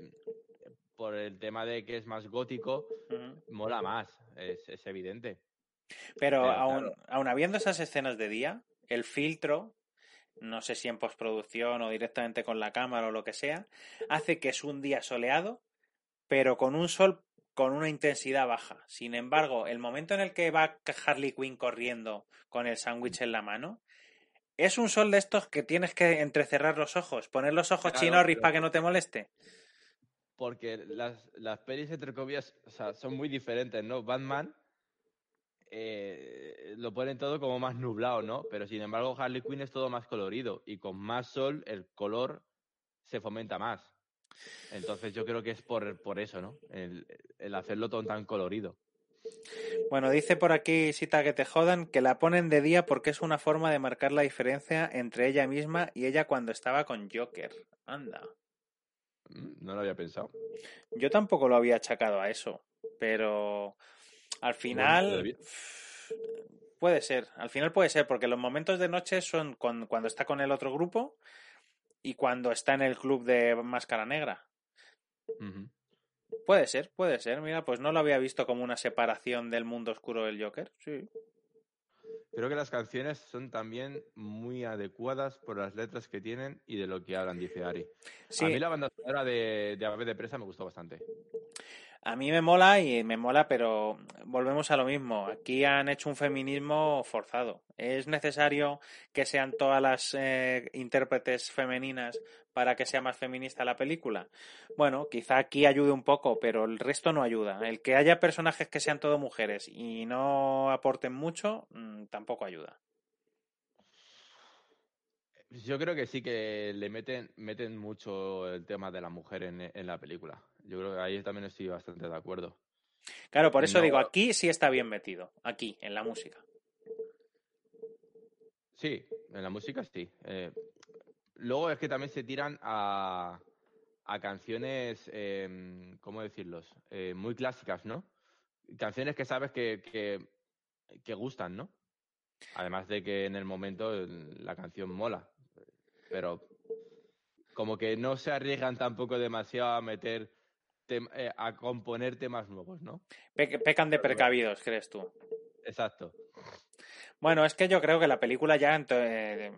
por el tema de que es más gótico, mola más, es, es evidente.
Pero
Pero, claro.
aun habiendo esas escenas de día, el filtro, no sé si en postproducción o directamente con la cámara o lo que sea, hace que es un día soleado, pero con un sol con una intensidad baja. Sin embargo, el momento en el que va Harley Quinn corriendo con el sándwich en la mano, es un sol de estos que tienes que entrecerrar los ojos, poner los ojos
Claro,
chinorris
pero-
para que no te moleste.
Porque las, las pelis, entre comillas, o sea, son muy diferentes, ¿no? Batman eh, lo ponen todo como más nublado, ¿no? Pero sin embargo, Harley Quinn es todo más colorido y con más sol el color se fomenta más. Entonces yo creo que es por, por eso, ¿no? El, el hacerlo todo tan colorido.
Bueno, dice por aquí, Sita, que te jodan, que la ponen de día porque es una forma de marcar la diferencia entre ella misma y ella cuando estaba con Joker. Anda.
Mm, No lo había pensado.
Yo tampoco lo había achacado a eso, pero al final puede ser, al final puede ser, porque los momentos de noche son cuando, cuando está con el otro grupo y cuando está en el club de Máscara Negra. Puede ser, puede ser. Mira, pues no lo había visto como una separación del mundo oscuro del Joker. Sí.
Creo que las canciones son también muy adecuadas por las letras que tienen y de lo que hablan, dice Ari.
Sí.
A mí la banda sonora de, de Ave de Presa me gustó bastante.
A mí me mola y me mola, pero volvemos a lo mismo. Aquí han hecho un feminismo forzado. ¿Es necesario que sean todas las eh, intérpretes femeninas para que sea más feminista la película? Bueno, quizá aquí ayude un poco, pero el resto no ayuda. El que haya personajes que sean todo mujeres y no aporten mucho, mm, tampoco ayuda.
Yo creo que sí que le meten, meten mucho el tema de la mujer en, en la película. Yo creo que ahí también estoy bastante de acuerdo.
Claro, por eso
No.
digo, aquí sí está bien metido, aquí, en la música.
Sí, en la música sí. Eh, luego es que también se tiran a, a canciones, eh, ¿cómo decirlos? Eh, muy clásicas, ¿no? Canciones que sabes que, que, que gustan, ¿no? Además de que en el momento la canción mola. Pero como que no se arriesgan tampoco demasiado a meter, eh, a componer temas nuevos, ¿no?
Pe- pecan de precavidos, ¿crees tú?
Exacto.
Bueno, es que yo creo que la película ya eh,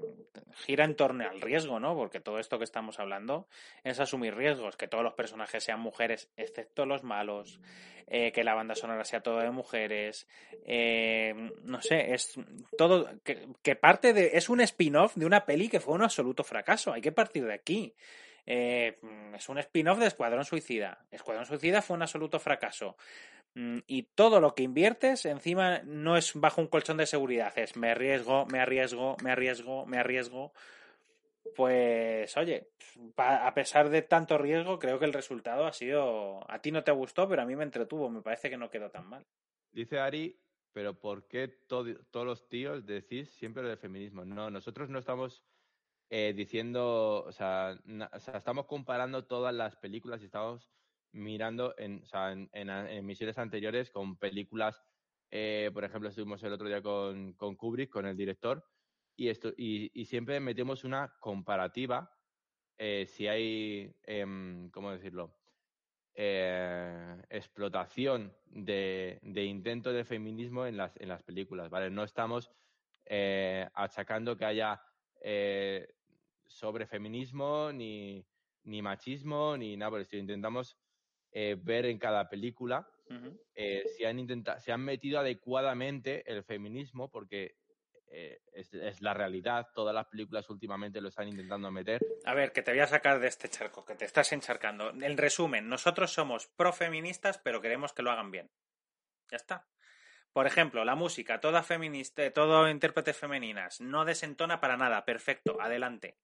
gira en torno al riesgo, ¿no? Porque todo esto que estamos hablando es asumir riesgos, que todos los personajes sean mujeres, excepto los malos, eh, que la banda sonora sea todo de mujeres, eh, no sé, es todo, que, que parte de, es un spin-off de una peli que fue un absoluto fracaso, hay que partir de aquí. Eh, es un spin-off de Escuadrón Suicida. Escuadrón Suicida fue un absoluto fracaso. Mm, Y todo lo que inviertes encima no es bajo un colchón de seguridad, es me arriesgo, me arriesgo, me arriesgo, me arriesgo. Pues oye, a pesar de tanto riesgo, creo que el resultado ha sido... A ti no te gustó, pero a mí me entretuvo, me parece que no quedó tan mal.
Dice Ari, pero ¿por qué to- todos los tíos decís siempre lo de feminismo? No, nosotros no estamos eh, diciendo, o sea, estamos comparando todas las películas y estamos mirando en, o en, en, misiones anteriores con películas, eh, por ejemplo, estuvimos el otro día con, con Kubrick, con el director, y, esto, y, siempre metemos una comparativa eh, si hay, eh, ¿cómo decirlo? Explotación de, de intento de feminismo en las, en las películas, ¿vale? No estamos achacando que haya sobre feminismo ni, ni machismo ni nada por el estilo. Intentamos eh, ver en cada película eh, si, han intentado, si han metido adecuadamente el feminismo, porque eh, es, la realidad. Todas las películas últimamente lo están intentando meter.
A ver, que te voy a sacar de este charco, que te estás encharcando. En resumen, nosotros somos profeministas, pero queremos que lo hagan bien. Ya está. Por ejemplo, la música, toda feminista, todo intérpretes femeninas, no desentona para nada. Perfecto, adelante.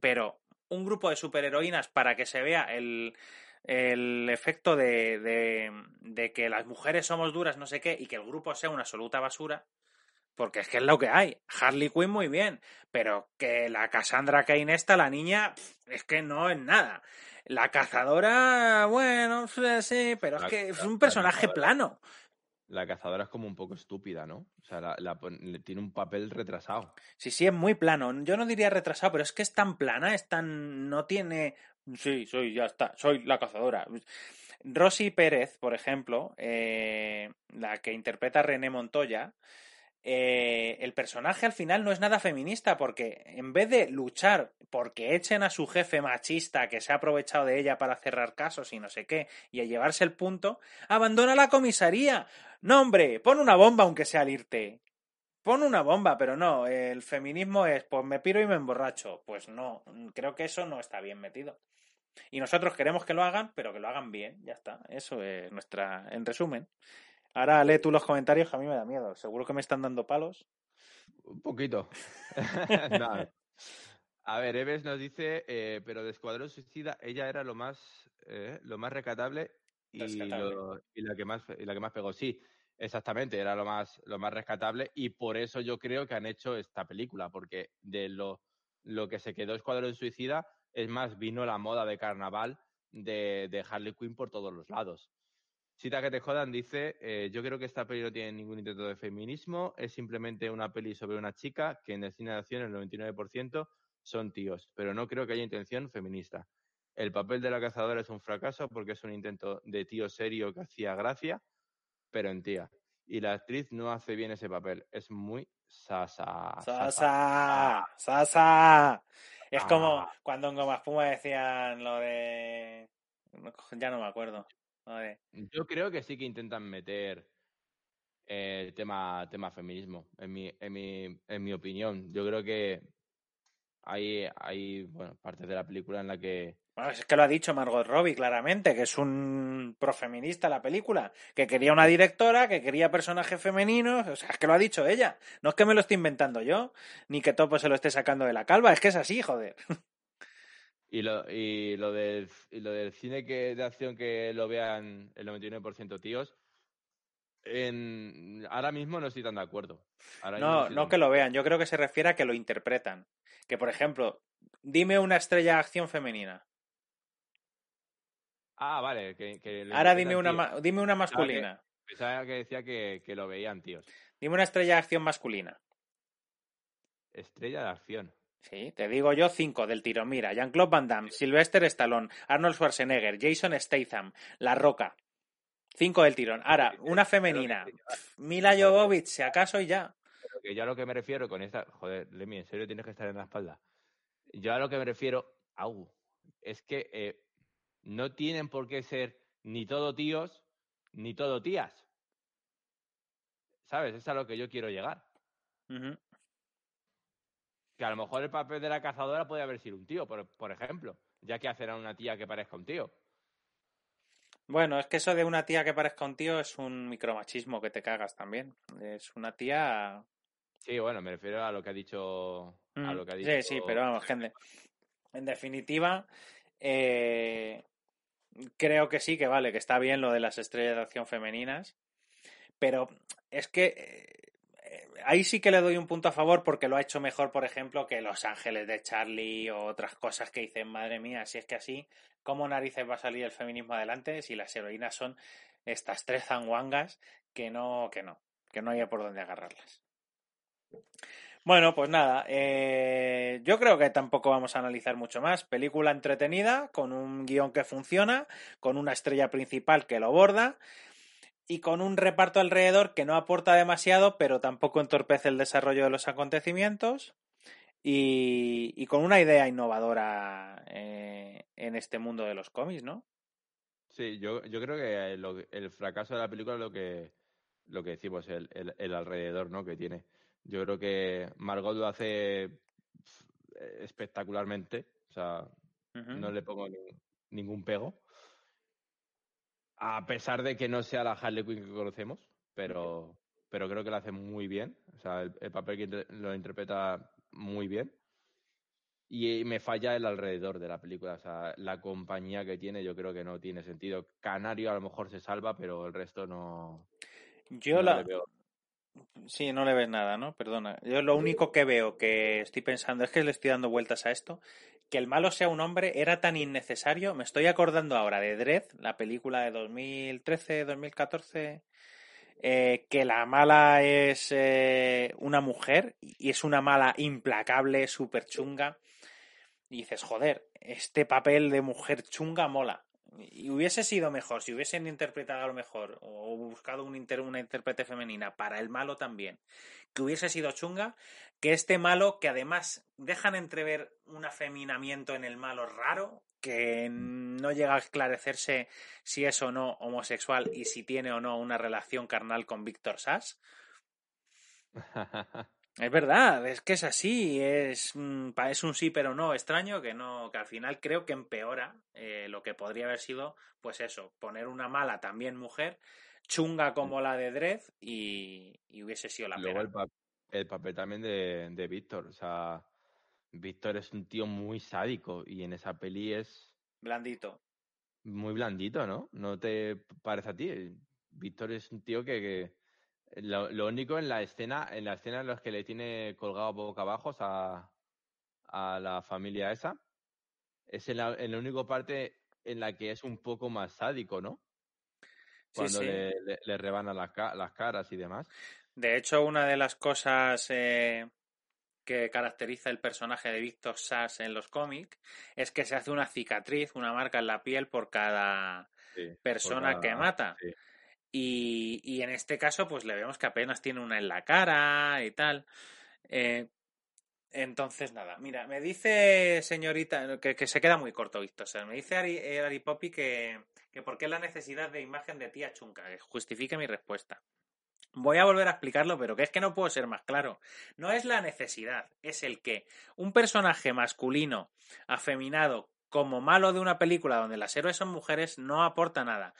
Pero un grupo de superheroínas para que se vea el, el efecto de, de, de, que las mujeres somos duras, no sé qué, y que el grupo sea una absoluta basura, porque es que es lo que hay. Harley Quinn muy bien, pero que la Cassandra Kane esta, la niña, es que no es nada. La cazadora, bueno, sí, pero es que es un personaje plano.
La cazadora es como un poco estúpida, ¿no? O sea, la, la, tiene un papel retrasado.
Sí, sí, es muy plano. Yo no diría retrasado, pero es que es tan plana, es tan. no tiene. Sí, soy, ya está, soy la cazadora. Rosy Pérez, por ejemplo, eh, la que interpreta a René Montoya, eh, el personaje al final no es nada feminista porque en vez de luchar porque echen a su jefe machista que se ha aprovechado de ella para cerrar casos y no sé qué y a llevarse el punto, abandona la comisaría. No, hombre, pon una bomba aunque sea al irte. Pon una bomba, pero no, el feminismo es pues me piro y me emborracho. Pues no, creo que eso no está bien metido. Y nosotros queremos que lo hagan, pero que lo hagan bien, ya está. Eso es nuestra, en resumen. Ahora lee tú los comentarios, que a mí me da miedo. Seguro que me están dando palos.
Un poquito. no. A ver, Eves nos dice, eh, pero de Escuadrón Suicida ella era lo más, eh, lo más rescatable y, lo, y, la que más, y la que más pegó. Sí, exactamente, era lo más, lo más rescatable y por eso yo creo que han hecho esta película, porque de lo, lo que se quedó Escuadrón Suicida, es más, vino la moda de carnaval de, de Harley Quinn por todos los lados. Cita que te jodan dice, eh, yo creo que esta peli no tiene ningún intento de feminismo, es simplemente una peli sobre una chica que en el cine de acción el 99% son tíos, pero no creo que haya intención feminista. El papel de la cazadora es un fracaso porque es un intento de tío serio que hacía gracia, pero en tía. Y la actriz no hace bien ese papel, es muy sasa.
Sasa, sasa. Es como ah. cuando en Goma Espuma decían lo de... Ya no me acuerdo.
Yo creo que sí que intentan meter el tema, tema feminismo, en mi, en, mi, en mi opinión. Yo creo que hay, hay bueno, partes de la película en la que...
Bueno, es que lo ha dicho Margot Robbie claramente, que es un profeminista la película, que quería una directora, que quería personajes femeninos, o sea, es que lo ha dicho ella. No es que me lo esté inventando yo, ni que Topo se lo esté sacando de la calva, es que es así, joder.
Y lo, y lo, del, y lo del cine que, de acción que lo vean el 99% tíos, en, ahora mismo no estoy tan de acuerdo.
no, no, que lo vean, yo creo que se refiere a que lo interpretan. Que, por ejemplo, dime una estrella de acción femenina.
Ah, vale. Que,
ahora dime una, dime una masculina.
Pensaba que, decía que, que lo veían tíos.
Dime una estrella de acción masculina.
Estrella de acción.
Sí, te digo yo cinco del tiro. Mira, Jean-Claude Van Damme, Sylvester Stallone, Arnold Schwarzenegger, Jason Statham, La Roca. Cinco del tirón. Ahora, una femenina. Mila Jovovich, si acaso y ya.
Que yo a lo que me refiero con esta... Joder, Lemmy, en serio tienes que estar en la espalda. Yo a lo que me refiero, au, es que eh, no tienen por qué ser ni todo tíos ni todo tías. ¿Sabes? Es a lo que yo quiero llegar. Que a lo mejor el papel de la cazadora puede haber sido un tío, por, por ejemplo, ya que hacer a una tía que parezca un tío.
Bueno, es que eso de una tía que parezca un tío es un micromachismo que te cagas también. Es una tía.
Sí, bueno, me refiero a lo que ha dicho. A
mm,
lo que ha dicho...
Sí, sí, pero vamos, gente. En definitiva, eh, creo que sí, que vale, que está bien lo de las estrellas de acción femeninas. Pero es que ahí sí que le doy un punto a favor porque lo ha hecho mejor, por ejemplo, que Los Ángeles de Charlie o otras cosas que dicen, madre mía, si es que así, ¿cómo narices va a salir el feminismo adelante si las heroínas son estas tres zanguangas que no, que no, que no haya por dónde agarrarlas? Bueno, pues nada, eh, yo creo que tampoco vamos a analizar mucho más. Película entretenida, con un guion que funciona, con una estrella principal que lo borda y con un reparto alrededor que no aporta demasiado, pero tampoco entorpece el desarrollo de los acontecimientos. Y, con una idea innovadora eh, en este mundo de los cómics, ¿no?
Sí, yo, yo creo que el, fracaso de la película es lo que, lo que decimos, el, el, alrededor ¿no? que tiene. Yo creo que Margot lo hace espectacularmente, o sea, no le pongo ningún pego a pesar de que no sea la Harley Quinn que conocemos, pero, pero creo que lo hace muy bien. O sea, el, papel que lo interpreta muy bien. Y me falla el alrededor de la película. O sea, la compañía que tiene yo creo que no tiene sentido. Canario a lo mejor se salva, pero el resto no.
Yo la. Sí, no le ves nada, ¿no? Perdona. Yo lo único que veo que estoy pensando es que le estoy dando vueltas a esto que el malo sea un hombre era tan innecesario. Me estoy acordando ahora de Dredd, la película de 2013, 2014, eh, que la mala es eh, una mujer y es una mala implacable, súper chunga. Y dices, joder, este papel de mujer chunga mola. Y hubiese sido mejor si hubiesen interpretado a lo mejor o buscado un una intérprete femenina para el malo también, que hubiese sido chunga, que este malo, que además dejan entrever un afeminamiento en el malo raro, que no llega a esclarecerse si es o no homosexual y si tiene o no una relación carnal con Víctor Sass. Es verdad, es que es así, es, es un sí pero no extraño que no, que al final creo que empeora eh, lo que podría haber sido, pues eso, poner una mala también mujer, chunga como la de Dredd y, hubiese sido la
Luego el, papel también de, de Víctor, o sea, Víctor es un tío muy sádico y en esa peli es...
Blandito.
Muy blandito, ¿no? ¿No te parece a ti? Víctor es un tío que lo, único en la escena, en la escena en los que le tiene colgado boca abajo a, a la familia esa, es en la, en la única parte en la que es un poco más sádico, ¿no? Cuando Le, le, rebana las, las, caras y demás.
De hecho, una de las cosas eh, que caracteriza el personaje de Victor Sass en los cómics es que se hace una cicatriz, una marca en la piel por cada persona que mata. Y, en este caso, pues le vemos que apenas tiene una en la cara y tal. Eh, entonces, nada, mira, me dice señorita, que, se queda muy corto, Víctor. me dice Ari, eh, Ari Poppy que, que por qué la necesidad de imagen de tía chunca, que justifique mi respuesta. Voy a volver a explicarlo, pero que es que no puedo ser más claro. No es la necesidad, es el que un personaje masculino, afeminado, como malo de una película donde las héroes son mujeres, no aporta nada.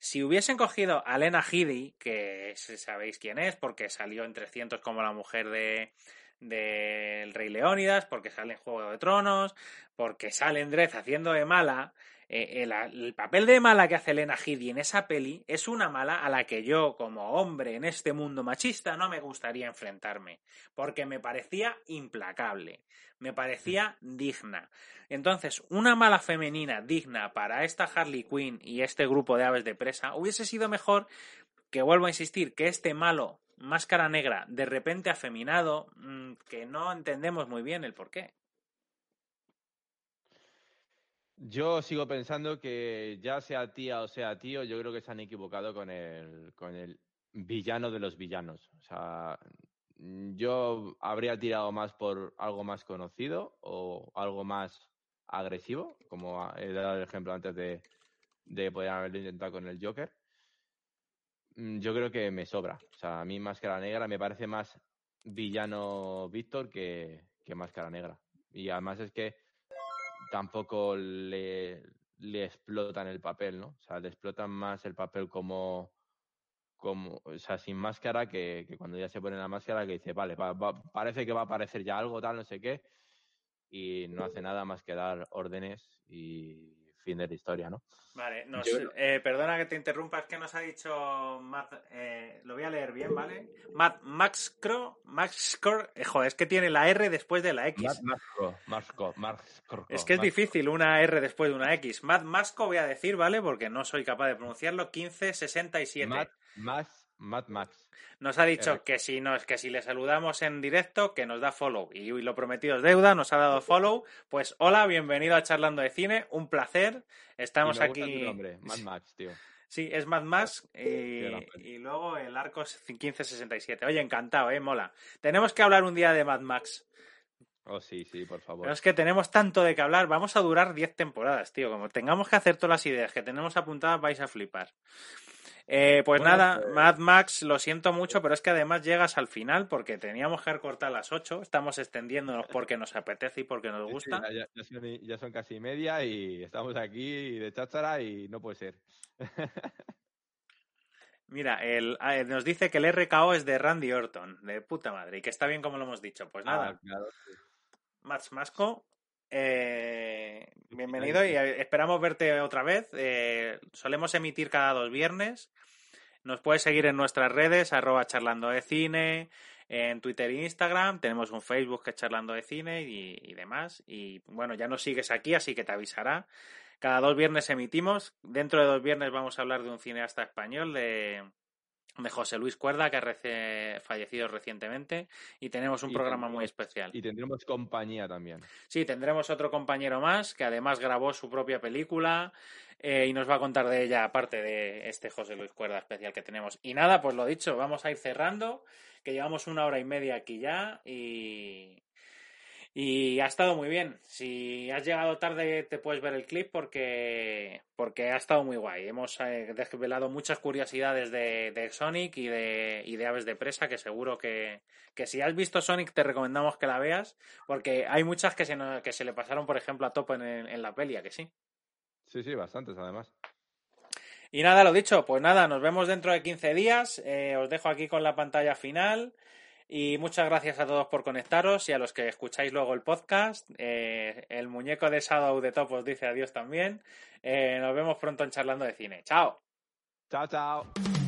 Si hubiesen cogido a Lena Headey, que sabéis quién es, porque salió en 300 como la mujer de del Rey Leónidas, porque sale en Juego de Tronos, porque sale en Dredd haciendo de mala, eh, el, papel de mala que hace Lena Headey en esa peli es una mala a la que yo, como hombre en este mundo machista, no me gustaría enfrentarme, porque me parecía implacable, me parecía digna. Entonces, una mala femenina digna para esta Harley Quinn y este grupo de aves de presa hubiese sido mejor que vuelvo a insistir que este malo máscara negra de repente afeminado mm, que no entendemos muy bien el por qué.
Yo sigo pensando que ya sea tía o sea tío, yo creo que se han equivocado con el, con el villano de los villanos. O sea, yo habría tirado más por algo más conocido o algo más agresivo, como he dado el ejemplo antes de, de poder haberlo intentado con el Joker. Mm, yo creo que me sobra. O sea, a mí Máscara Negra me parece más villano Víctor que, que Máscara Negra. Y además es que tampoco le, le explotan el papel, ¿no? O sea, le explotan más el papel como, como o sea, sin máscara que, cuando ya se pone la máscara que dice, vale, parece que va a aparecer ya algo, tal, no sé qué, y no hace nada más que dar órdenes y fin de la historia, ¿no?
Vale, nos, eh, perdona que te interrumpa, es que nos ha dicho Matt, eh, lo voy a leer bien, ¿vale? Matt Maxcro, Maxcro, eh, joder, es que tiene la R después de la X.
Matt
Es que es difícil una R después de una X. Matt Masco voy a decir, ¿vale? Porque no soy capaz de pronunciarlo, 1567.
Matt, Matt Max.
Nos ha dicho que si, no, que si le saludamos en directo, que nos da follow. Y, lo prometido es deuda, nos ha dado follow. Pues hola, bienvenido a Charlando de Cine, un placer. Estamos aquí.
Mad Max, tío.
Sí, es Mad Max y, luego el arco es 1567. Oye, encantado, eh, mola. Tenemos que hablar un día de Mad Max.
Oh, sí, sí, por favor.
Pero es que tenemos tanto de que hablar. Vamos a durar 10 temporadas, tío. Como tengamos que hacer todas las ideas que tenemos apuntadas, vais a flipar. Eh, pues nada, pues Mad Max, lo siento mucho, pero es que además llegas al final porque teníamos que recortar a las 8, estamos extendiéndonos porque nos apetece y porque nos gusta.
ya, son, casi media y estamos aquí de cháchara y no puede ser.
Mira, el, ah, nos dice que el RKO es de Randy Orton, de puta madre, y que está bien como lo hemos dicho. Pues nada, ah, Max Masco, eh, bienvenido y esperamos verte otra vez. Eh, solemos emitir cada dos viernes. Nos puedes seguir en nuestras redes, arroba charlando de cine, en Twitter e Instagram. Tenemos un Facebook que es charlando de cine y, demás. Y bueno, ya nos sigues aquí, así que te avisará. Cada dos viernes emitimos. Dentro de dos viernes vamos a hablar de un cineasta español, de, de José Luis Cuerda, que ha fallecido recientemente, y tenemos un programa muy especial.
Y tendremos compañía también.
Sí, tendremos otro compañero más, que además grabó su propia película eh, y nos va a contar de ella, aparte de este José Luis Cuerda especial que tenemos. Y nada, pues lo dicho, vamos a ir cerrando, que llevamos una hora y media aquí ya, y, y ha estado muy bien. Si has llegado tarde te puedes ver el clip porque, porque ha estado muy guay. Hemos eh, desvelado muchas curiosidades de, de Sonic y de, y de Aves de Presa que seguro que, que, si has visto Sonic te recomendamos que la veas porque hay muchas que se, que se le pasaron, por ejemplo, a topo en, en la peli, que sí?
Sí, sí, bastantes además.
Y nada, lo dicho, pues nada, nos vemos dentro de 15 días. Eh, os dejo aquí con la pantalla final. Y muchas gracias a todos por conectaros y a los que escucháis luego el podcast. Eh, el muñeco de Shadow de Top os dice adiós también. Eh, nos vemos pronto en Charlando de Cine. Chao.
Chao, chao.